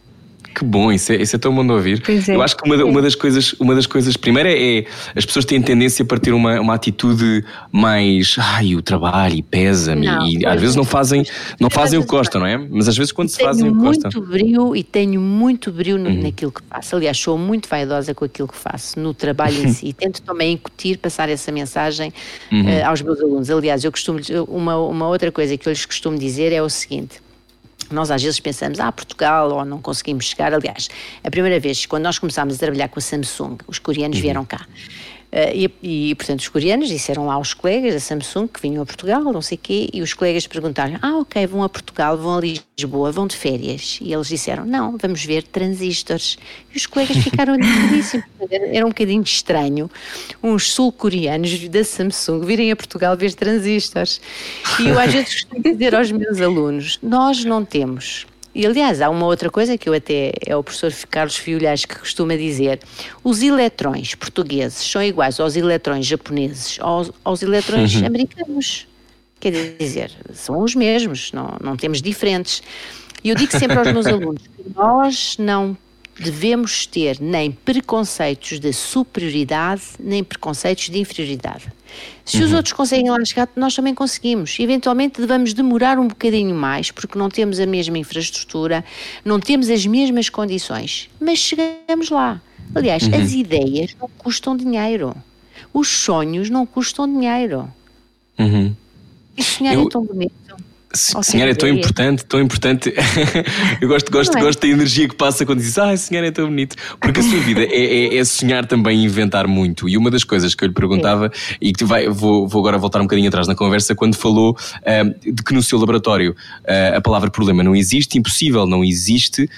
Speaker 1: Que bom, isso é, isso é tão bom de ouvir. É. Eu acho que uma, uma, das coisas, uma das coisas, primeiro é, é as pessoas têm tendência para ter uma, uma atitude mais, ai, o trabalho pesa-me e às vezes não fazem, não fazem o que gostam, não é? Mas às vezes quando se fazem o que gostam.
Speaker 4: Tenho muito brilho e tenho muito brilho uhum. naquilo que faço. Aliás, sou muito vaidosa com aquilo que faço, no trabalho em si. E tento também incutir, passar essa mensagem uhum. uh, aos meus alunos. Aliás, eu costumo, uma, uma outra coisa que eu lhes costumo dizer é o seguinte nós às vezes pensamos, ah, Portugal, ou não conseguimos chegar. Aliás, a primeira vez, quando nós começámos a trabalhar com a Samsung, os coreanos uhum. vieram cá. Uh, e, e, portanto, os coreanos disseram lá aos colegas da Samsung que vinham a Portugal, não sei o quê, e os colegas perguntaram: Ah, ok, vão a Portugal, vão a Lisboa, vão de férias. E eles disseram: Não, vamos ver transistores. E os colegas ficaram admiradíssimos. Era um bocadinho estranho uns sul-coreanos da Samsung virem a Portugal ver transistores. E eu às vezes costumo dizer aos meus alunos: Nós não temos e aliás, há uma outra coisa que eu até é o professor Carlos Fiolhais que costuma dizer: os eletrões portugueses são iguais aos eletrões japoneses, aos, aos eletrões uhum. americanos. Quer dizer, são os mesmos, não, não temos diferentes. E eu digo sempre aos meus alunos que nós não devemos ter nem preconceitos de superioridade, nem preconceitos de inferioridade. Se uhum. os outros conseguem lá chegar, nós também conseguimos. Eventualmente devemos demorar um bocadinho mais, porque não temos a mesma infraestrutura, não temos as mesmas condições, mas chegamos lá. Aliás, uhum. as ideias não custam dinheiro. Os sonhos não custam dinheiro.
Speaker 1: Uhum.
Speaker 4: E sonhar Eu... é tão bonito.
Speaker 1: Senhora, é tão importante, tão importante. eu gosto, gosto, é? gosto da energia que passa quando diz, ah, senhora é tão bonito. Porque a sua vida é, é, é, sonhar também e inventar muito. E uma das coisas que eu lhe perguntava, é. e que vai, vou, vou agora voltar um bocadinho atrás na conversa, quando falou de que no seu laboratório uh, a palavra problema não existe, impossível não existe,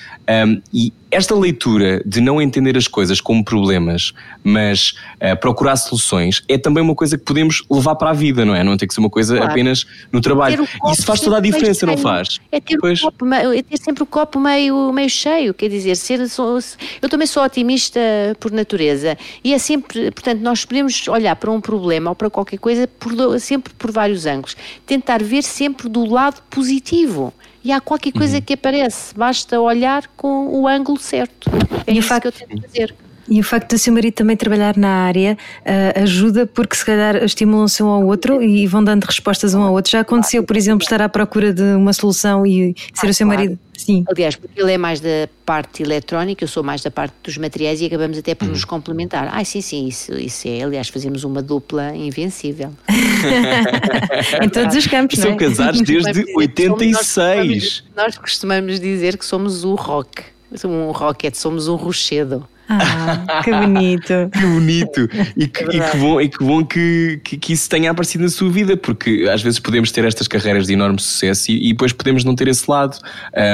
Speaker 1: um, e esta leitura de não entender as coisas como problemas, mas uh, procurar soluções, é também uma coisa que podemos levar para a vida, não é? Não tem que ser uma coisa claro. apenas no trabalho. Isso faz toda a diferença, não faz?
Speaker 4: É ter, copo, é ter, sempre o copo meio, meio cheio, quer dizer, ser, eu também sou otimista por natureza e é sempre, portanto, nós podemos olhar para um problema ou para qualquer coisa por, sempre por vários ângulos. Tentar ver sempre do lado positivo e há qualquer coisa uhum. que aparece, basta olhar com o ângulo certo. É e isso facto, que eu tento fazer.
Speaker 2: E o facto do seu marido também trabalhar na área uh, ajuda porque se calhar estimulam-se um ao outro e vão dando respostas um ao outro. Já aconteceu, por exemplo, estar à procura de uma solução e ser ah, o seu claro. marido? Sim.
Speaker 4: Aliás, porque ele é mais da parte eletrónica, eu sou mais da parte dos materiais e acabamos até por nos uhum. complementar. Ah, sim, sim, isso, isso é. Aliás, fazemos uma dupla invencível.
Speaker 2: em todos os campos,
Speaker 1: São
Speaker 2: é?
Speaker 1: casados desde 86.
Speaker 4: Nós, nós costumamos dizer que somos o rock. Um rocket, somos um rochedo.
Speaker 2: Ah, que bonito.
Speaker 1: que bonito. E que, é e que bom, e que, bom que, que, que, isso tenha aparecido na sua vida, porque às vezes podemos ter estas carreiras de enorme sucesso e, e depois podemos não ter esse lado.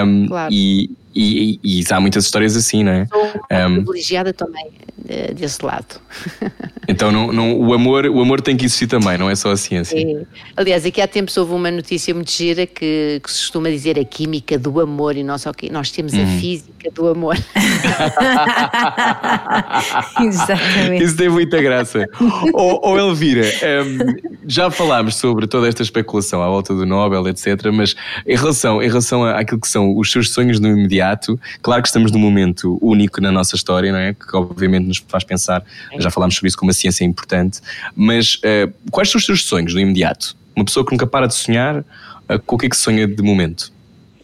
Speaker 1: Um, claro. E, E, e, e, há muitas histórias assim, não é?
Speaker 4: Sou um, privilegiada também desse lado.
Speaker 1: Então não, não, o, amor, o amor tem que existir também, não é só a ciência. É.
Speaker 4: Aliás, aqui há tempos houve uma notícia muito gira que, que se costuma dizer a química do amor e nós, okay, nós temos hum. a física do amor.
Speaker 2: Exatamente.
Speaker 1: Isso tem muita graça. oh, oh Elvira, um, já falámos sobre toda esta especulação à volta do Nobel, etc. Mas em relação, em relação àquilo que são os seus sonhos no imediato, claro que estamos num momento único na nossa história, não é? Que obviamente nos faz pensar, já falámos sobre isso, como a ciência é importante, mas uh, quais são os seus sonhos no imediato? Uma pessoa que nunca para de sonhar, uh, com o que é que sonha de momento?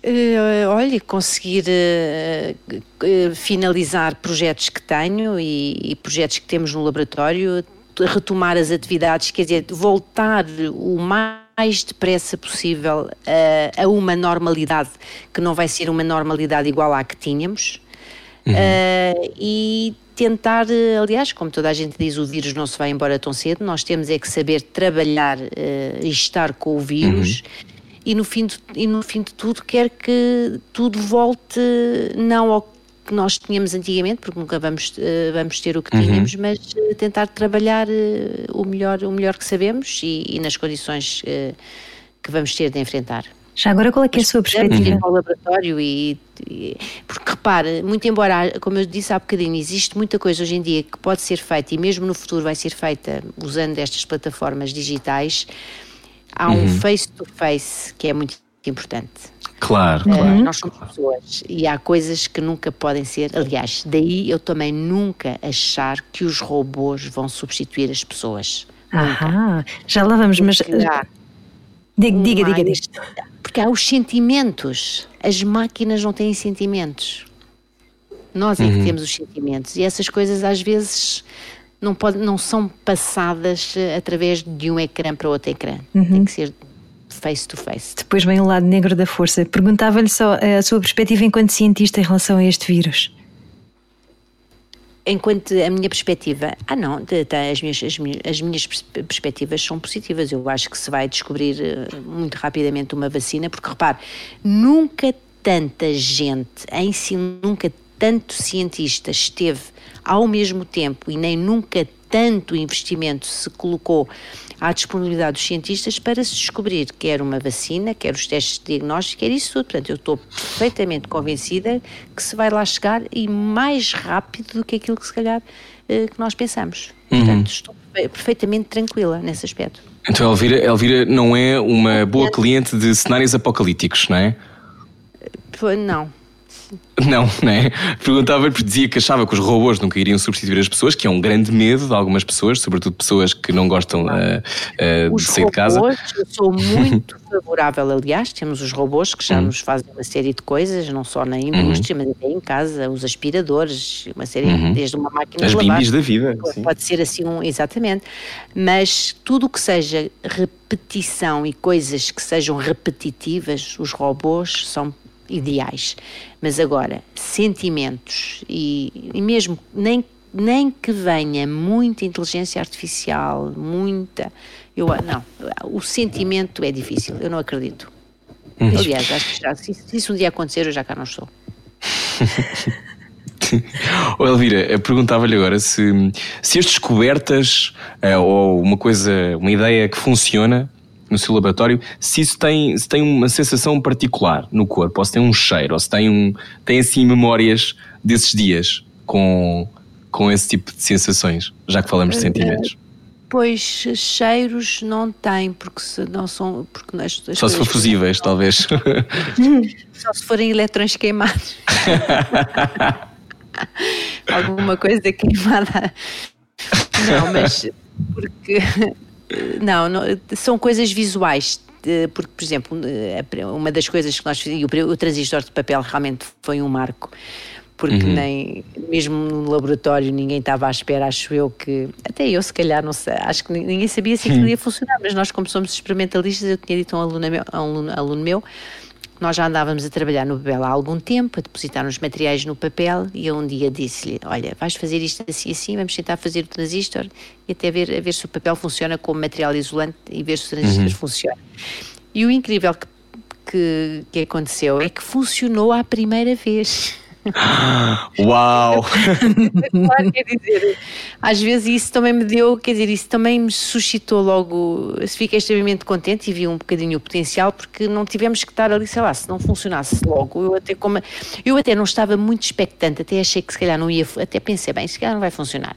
Speaker 4: Uh, olha, conseguir uh, uh, finalizar projetos que tenho e, e, projetos que temos no laboratório, retomar as atividades, quer dizer, voltar o mais depressa possível a uma normalidade que não vai ser uma normalidade igual à que tínhamos. Uhum. e tentar, aliás, como toda a gente diz, o vírus não se vai embora tão cedo, nós temos é que saber trabalhar e estar com o vírus. Uhum e no fim de, e no fim de tudo quer que tudo volte não ao que nós tínhamos antigamente, porque nunca vamos, uh, vamos ter o que uhum. tínhamos, mas uh, tentar trabalhar uh, o, melhor, o melhor que sabemos e, e nas condições que vamos ter de enfrentar.
Speaker 2: Já agora qual é que é a sua perspectiva?
Speaker 4: Ao laboratório e, e, porque repare, muito embora, como eu disse há bocadinho, existe muita coisa hoje em dia que pode ser feita e mesmo no futuro vai ser feita usando estas plataformas digitais, há uhum. um face-to-face que é muito importante.
Speaker 1: Claro, uh, claro.
Speaker 4: Nós somos pessoas e há coisas que nunca podem ser. Aliás, daí eu também nunca achar que os robôs vão substituir as pessoas.
Speaker 2: Ah, já lá vamos, mas. Diga, diga, diga, diga.
Speaker 4: Porque há os sentimentos. As máquinas não têm sentimentos. Nós é que uhum. temos os sentimentos. E essas coisas às vezes não, pode, não são passadas eh, através de um ecrã para outro ecrã. Uhum. Tem que ser face to face.
Speaker 2: Depois vem o lado negro da força. Perguntava-lhe só eh, a sua perspectiva enquanto cientista em relação a este vírus.
Speaker 4: Enquanto a minha perspectiva, ah não, as minhas, as, minhas, as minhas perspectivas são positivas. Eu acho que se vai descobrir eh, muito rapidamente uma vacina, porque repare, nunca tanta gente em si, nunca tanto cientista esteve ao mesmo tempo e nem nunca tanto investimento se colocou à disponibilidade dos cientistas para se descobrir quer uma vacina, quer os testes de diagnóstico, quer isso tudo. Portanto, eu estou perfeitamente convencida que se vai lá chegar e mais rápido do que aquilo que se calhar eh, que nós pensamos. Uhum. Portanto, estou perfeitamente tranquila nesse aspecto.
Speaker 1: Então, Elvira, Elvira não é uma boa cliente de cenários apocalípticos, não é?
Speaker 4: Não.
Speaker 1: Não, né? Perguntava porque dizia que achava que os robôs nunca iriam substituir as pessoas, que é um grande medo de algumas pessoas, sobretudo pessoas que não gostam uh, uh, de sair
Speaker 4: robôs,
Speaker 1: de casa.
Speaker 4: Eu sou muito favorável, aliás, temos os robôs que já uhum. nos fazem uma série de coisas, não só na indústria, uhum. mas até em casa, os aspiradores, uma série, uhum. desde uma máquina
Speaker 1: As
Speaker 4: de lavar.
Speaker 1: da vida.
Speaker 4: Pode
Speaker 1: sim.
Speaker 4: ser assim, um, exatamente. Mas tudo o que seja repetição e coisas que sejam repetitivas, os robôs são ideais. Mas agora, sentimentos e, e mesmo nem, nem que venha muita inteligência artificial, muita. Eu, não, o sentimento é difícil, eu não acredito. Uhum. Aliás, acho que já, se, se isso um dia acontecer, eu já cá não estou.
Speaker 1: oh, Elvira, perguntava-lhe agora se, se as descobertas uh, ou uma coisa, uma ideia que funciona no seu laboratório, se isso tem, se tem uma sensação particular no corpo, ou se tem um cheiro, ou se tem, um, tem assim memórias desses dias com, com esse tipo de sensações, já que falamos de sentimentos.
Speaker 4: Pois cheiros não tem, porque se não são. Porque as,
Speaker 1: as Só se for fusíveis, não. talvez.
Speaker 4: Só se forem eletrões queimados. Alguma coisa queimada. Não, mas porque não, não, são coisas visuais. Porque, por exemplo, uma das coisas que nós fizemos, o transistor de papel realmente foi um marco, porque uhum. nem mesmo no laboratório ninguém estava à espera, acho eu que até eu se calhar não sei, acho que ninguém sabia se aquilo ia funcionar, mas nós como somos experimentalistas, eu tinha dito a um aluno a um aluno, aluno meu nós já andávamos a trabalhar no papel há algum tempo, a depositar os materiais no papel, e eu um dia disse-lhe: Olha, vais fazer isto assim assim, vamos tentar fazer o transistor e até ver, a ver se o papel funciona como material isolante e ver se o transistor uhum. funciona. E o incrível que, que, que aconteceu é que funcionou à primeira vez.
Speaker 1: Uau!
Speaker 4: claro, quer dizer, às vezes isso também me deu, quer dizer, isso também me suscitou logo, fiquei extremamente contente e vi um bocadinho o potencial, porque não tivemos que estar ali, sei lá, se não funcionasse logo, eu até como, eu até não estava muito expectante, até achei que se calhar não ia, até pensei, bem, se calhar não vai funcionar.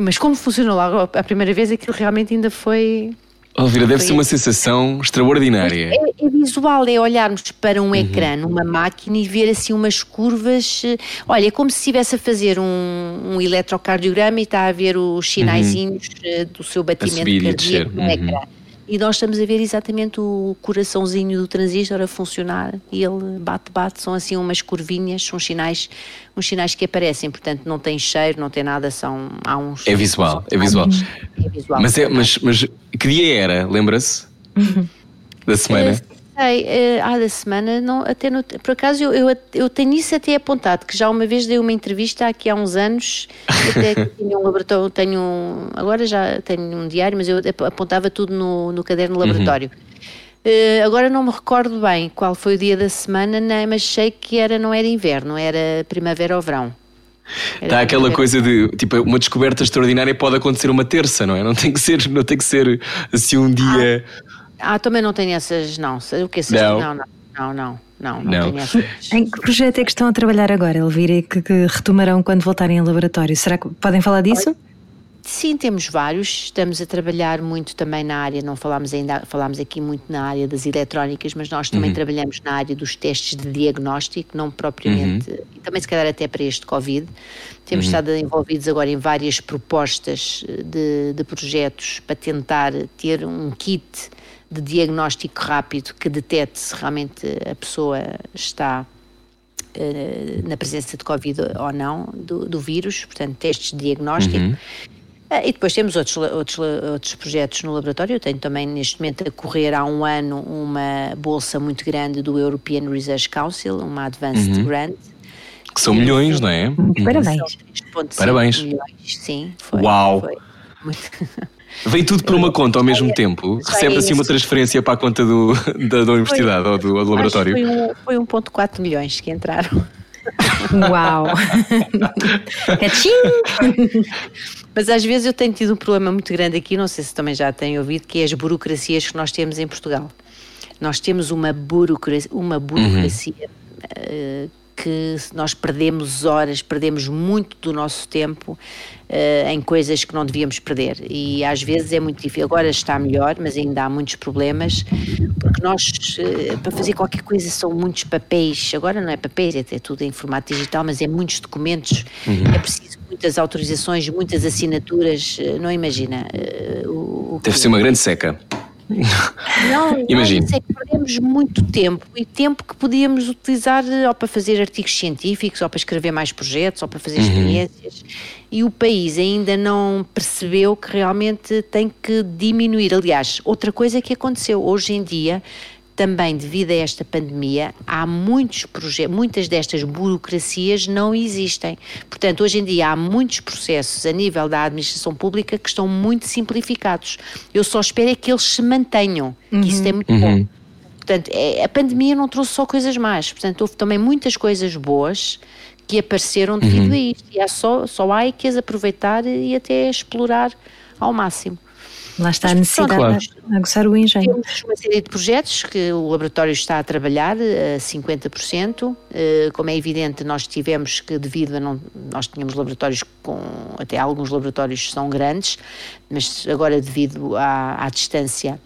Speaker 4: Mas como funcionou logo a primeira vez, aquilo realmente ainda foi
Speaker 1: Elvira, deve ser uma sensação extraordinária.
Speaker 4: É, é, visual, é olharmos para um uhum. ecrã numa máquina e ver assim umas curvas. Eh, olha, é como se estivesse a fazer um, um eletrocardiograma e está a ver os sinaizinhos uhum. do seu batimento cardíaco no uhum. ecrã e nós estamos a ver exatamente o coraçãozinho do transistor a funcionar e ele bate-bate, são assim umas curvinhas, são sinais, uns sinais que aparecem, portanto não tem cheiro, não tem nada, são há uns...
Speaker 1: É visual, é visual. É visual. Mas, é, mas, mas que dia era, lembra-se? Da semana? É,
Speaker 4: sei, uh, ah, da semana, não, até no, por acaso eu, eu, eu, tenho isso até apontado, que já uma vez dei uma entrevista aqui há uns anos, até tinha um laboratório, tenho um, agora já tenho um diário, mas eu apontava tudo no, no caderno uhum. laboratório. Uhum. Uh, agora não me recordo bem qual foi o dia da semana, né, mas sei que era, não era inverno, era primavera ou verão.
Speaker 1: Está aquela coisa de, tipo, uma descoberta extraordinária pode acontecer uma terça, não é? Não tem que ser, não tem que ser assim um dia.
Speaker 4: Ah ah, também não tenho essas, não. O que essas? Não. não, não, não, não. Não, não, não. Essas...
Speaker 2: Em que projeto é que estão a trabalhar agora, Elvira, e que, que retomarão quando voltarem ao laboratório? Será que podem falar disso?
Speaker 4: Sim, temos vários. Estamos a trabalhar muito também na área, não falámos ainda, falámos aqui muito na área das eletrónicas, mas nós também uhum. trabalhamos na área dos testes de diagnóstico, não propriamente, uhum. e também se calhar até para este Covid. Temos uhum. estado envolvidos agora em várias propostas de, de projetos para tentar ter um kit de diagnóstico rápido que detete se realmente a pessoa está uh, na presença de Covid ou não do, do vírus, portanto, testes de diagnóstico. Uhum. Uh, e depois temos outros, outros, outros projetos no laboratório. Eu tenho também neste momento a correr há um ano uma bolsa muito grande do European Research Council, uma Advanced uhum. Grant.
Speaker 1: Que são milhões, não é?
Speaker 2: Parabéns.
Speaker 1: Parabéns.
Speaker 4: Milhões, sim. Foi,
Speaker 1: Uau!
Speaker 4: Foi muito...
Speaker 1: Vem tudo para uma conta ao mesmo tempo? Recebe assim uma transferência para a conta do, da, da universidade foi, ou, do, ou do laboratório?
Speaker 4: Foi 1,4 um, milhões que entraram.
Speaker 2: Uau!
Speaker 4: Mas às vezes eu tenho tido um problema muito grande aqui, não sei se também já têm ouvido, que é as burocracias que nós temos em Portugal. Nós temos uma burocracia, uma burocracia uhum. uh, que nós perdemos horas, perdemos muito do nosso tempo uh, em coisas que não devíamos perder. E às vezes é muito difícil. Agora está melhor, mas ainda há muitos problemas, porque nós, uh, para fazer qualquer coisa, são muitos papéis. Agora não é papéis, é, é tudo em formato digital, mas é muitos documentos. Uhum. É preciso muitas autorizações, muitas assinaturas. Uh, não imagina.
Speaker 1: o, o Deve ser uma grande seca.
Speaker 4: Não, Imagino. Não, é que perdemos muito tempo e tempo que podíamos utilizar ou para fazer artigos científicos, ou para escrever mais projetos, ou para fazer uhum. experiências. E o país ainda não percebeu que realmente tem que diminuir. Aliás, outra coisa que aconteceu hoje em dia também devido a esta pandemia, há muitos projetos, muitas destas burocracias não existem. Portanto, hoje em dia há muitos processos a nível da administração pública que estão muito simplificados. Eu só espero é que eles se mantenham, uhum. que isso é muito uhum. bom. Portanto, é, a pandemia não trouxe só coisas más, portanto, houve também muitas coisas boas que apareceram devido uhum. a isto. E é só, só há que as aproveitar e até explorar ao máximo.
Speaker 2: Lá está a necessidade de aguçar o engenho.
Speaker 4: Temos uma série de projetos que o laboratório está a trabalhar a 50%. Eh, como é evidente, nós tivemos que, devido a não. Nós tínhamos laboratórios com. Até alguns laboratórios são grandes, mas agora, devido à, à distância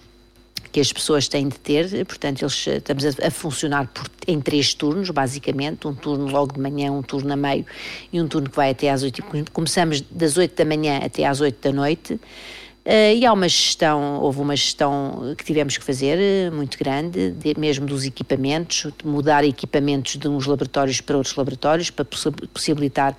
Speaker 4: que as pessoas têm de ter, portanto, eles, estamos a, a funcionar por, em três turnos, basicamente, um turno logo de manhã, um turno a meio e um turno que vai até às oito. Começamos das oito da manhã até às oito da noite. Uh, e há uma gestão, houve uma gestão que tivemos que fazer eh, muito grande, de, mesmo dos equipamentos, mudar equipamentos de uns laboratórios para outros laboratórios, para possibilitar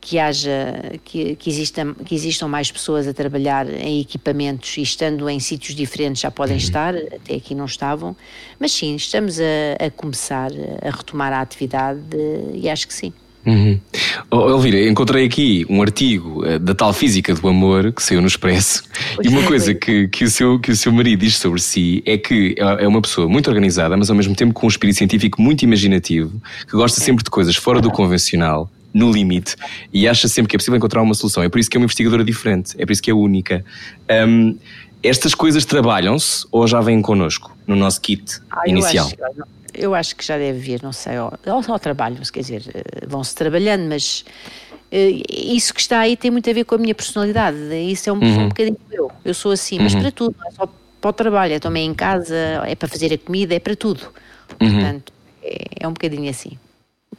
Speaker 4: que haja, que, que, existam, que existam mais pessoas a trabalhar em equipamentos e estando em sítios diferentes já podem uhum. estar, até aqui não estavam, mas sim, estamos a, a começar a retomar a atividade e acho que sim.
Speaker 1: Uhum. Oh, Elvira, encontrei aqui um artigo uh, da tal física do amor que saiu no Expresso e uma coisa que, que, o seu, que o seu marido diz sobre si é que é, é uma pessoa muito organizada, mas ao mesmo tempo com um espírito científico muito imaginativo, que gosta sempre de coisas fora do convencional, no limite, e acha sempre que é possível encontrar uma solução. É por isso que é uma investigadora diferente, é por isso que é única. Um, estas coisas trabalham-se ou já vêm connosco no nosso kit ah, inicial?
Speaker 4: Eu acho, eu acho, que já deve vir, não sei, ou, ou trabalham-se, quer dizer, eh, vão-se trabalhando, mas uh, isso que está aí tem muito a ver com a minha personalidade, isso é um, uhum. um bocadinho eu, eu sou assim, mas uhum. para tudo, não é só para o trabalho, é também em casa, é para fazer a comida, é para tudo. Uhum. Portanto, é, é um bocadinho assim.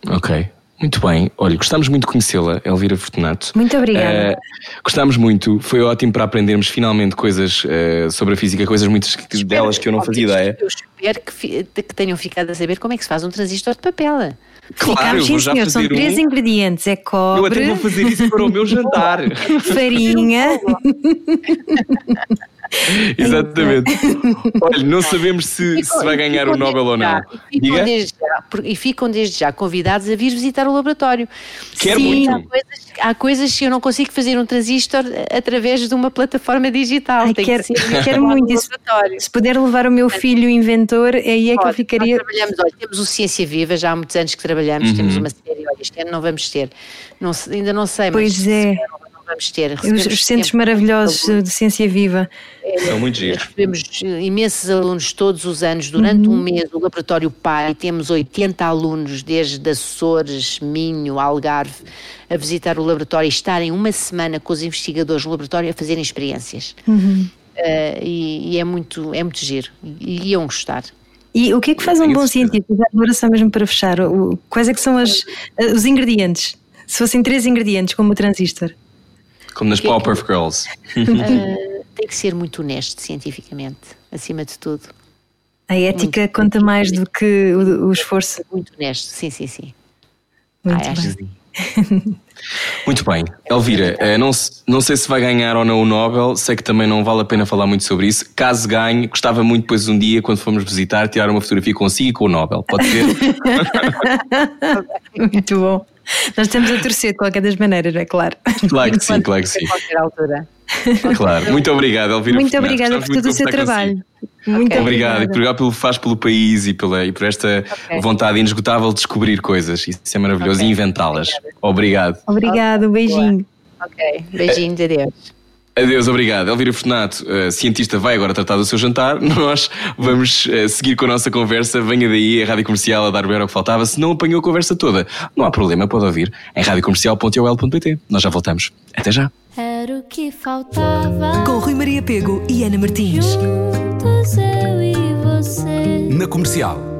Speaker 1: Ok. Muito bem, olha, gostámos muito de conhecê-la, Elvira Fortunato.
Speaker 2: Muito obrigada. Uh,
Speaker 1: gostámos muito, foi ótimo para aprendermos finalmente coisas uh, sobre a física, coisas muitas espero, delas que eu não fazia ideia.
Speaker 4: Eu espero que, que, tenham ficado a saber como é que se faz um transistor de papel.
Speaker 1: Claro, Ficámos, sim, senhor,
Speaker 2: são três
Speaker 1: um...
Speaker 2: ingredientes: é cobre.
Speaker 1: Eu até vou fazer isso para o meu jantar.
Speaker 2: Farinha.
Speaker 1: Exatamente. Olha, não sabemos se, se vai ganhar o Nobel ou não.
Speaker 4: E ficam, desde já, e ficam desde já convidados a vir visitar o laboratório.
Speaker 1: Quero Sim, muito.
Speaker 4: Há coisas, há coisas que eu não consigo fazer um transistor através de uma plataforma digital.
Speaker 2: Ai, quero, quero muito isso. Se puder levar o meu filho inventor, é aí é que eu ficaria.
Speaker 4: trabalhamos, olha, temos o Ciência Viva, já há muitos anos que trabalhamos, uhum. temos uma série, olha, este ano não vamos ter. Não, ainda não sei,
Speaker 2: pois mas. Pois é
Speaker 4: vamos ter.
Speaker 2: Os, os centros maravilhosos de ciência viva.
Speaker 1: É, São muito giros.
Speaker 4: Recebemos imensos alunos todos os anos. Durante uhum. um mês, o Laboratório Pai, temos 80 alunos, desde Açores, Minho, Algarve, a visitar o laboratório e estarem uma semana com os investigadores no laboratório a fazerem experiências. Uhum. Uh, e, e, é, muito, é muito giro. E iam gostar.
Speaker 2: E o que é que faz um bom cientista? Agora só mesmo para fechar, o, quais é que são as, os ingredientes? Se fossem três ingredientes, como o transistor?
Speaker 1: Como nas Powerpuff Girls. Uh,
Speaker 4: tem que ser muito honesto cientificamente, acima de tudo.
Speaker 2: A ética muito, conta muito mais do que o, o, esforço.
Speaker 4: Muito honesto, sim, sim, sim.
Speaker 2: Muito ah, bem.
Speaker 1: Muito bem. Elvira, eh, não, não sei se vai ganhar ou não o Nobel, sei que também não vale a pena falar muito sobre isso. Caso ganhe, gostava muito depois um dia, quando formos visitar, tirar uma fotografia consigo e com o Nobel. Pode ser?
Speaker 2: muito bom. Nós estamos a torcer de qualquer das maneiras, não é claro?
Speaker 1: Claro que sim, claro que sim.
Speaker 4: qualquer altura.
Speaker 1: Claro, muito obrigado, Elvira.
Speaker 2: Muito obrigada por todo o seu trabalho. Muito
Speaker 1: okay. obrigado e por pelo faz pelo país e, pela, e por esta okay. vontade inesgotável de descobrir coisas. Isso é maravilhoso okay. e inventá-las. Obrigado.
Speaker 2: Obrigado, um beijinho.
Speaker 4: Ok, beijinhos, adeus.
Speaker 1: Adeus, obrigado. Elvira Fortunato, uh, cientista, vai agora tratar do seu jantar. Nós vamos uh, seguir com a nossa conversa. Venha daí a Rádio Comercial a dar o que faltava. Se não apanhou a conversa toda, não há problema, pode ouvir em radiocomercial.ol.pt. Nós já voltamos. Até já.
Speaker 6: Era o que faltava.
Speaker 5: Com Rui Maria Pego e Ana Martins.
Speaker 6: Juntos eu e você.
Speaker 3: Na Comercial.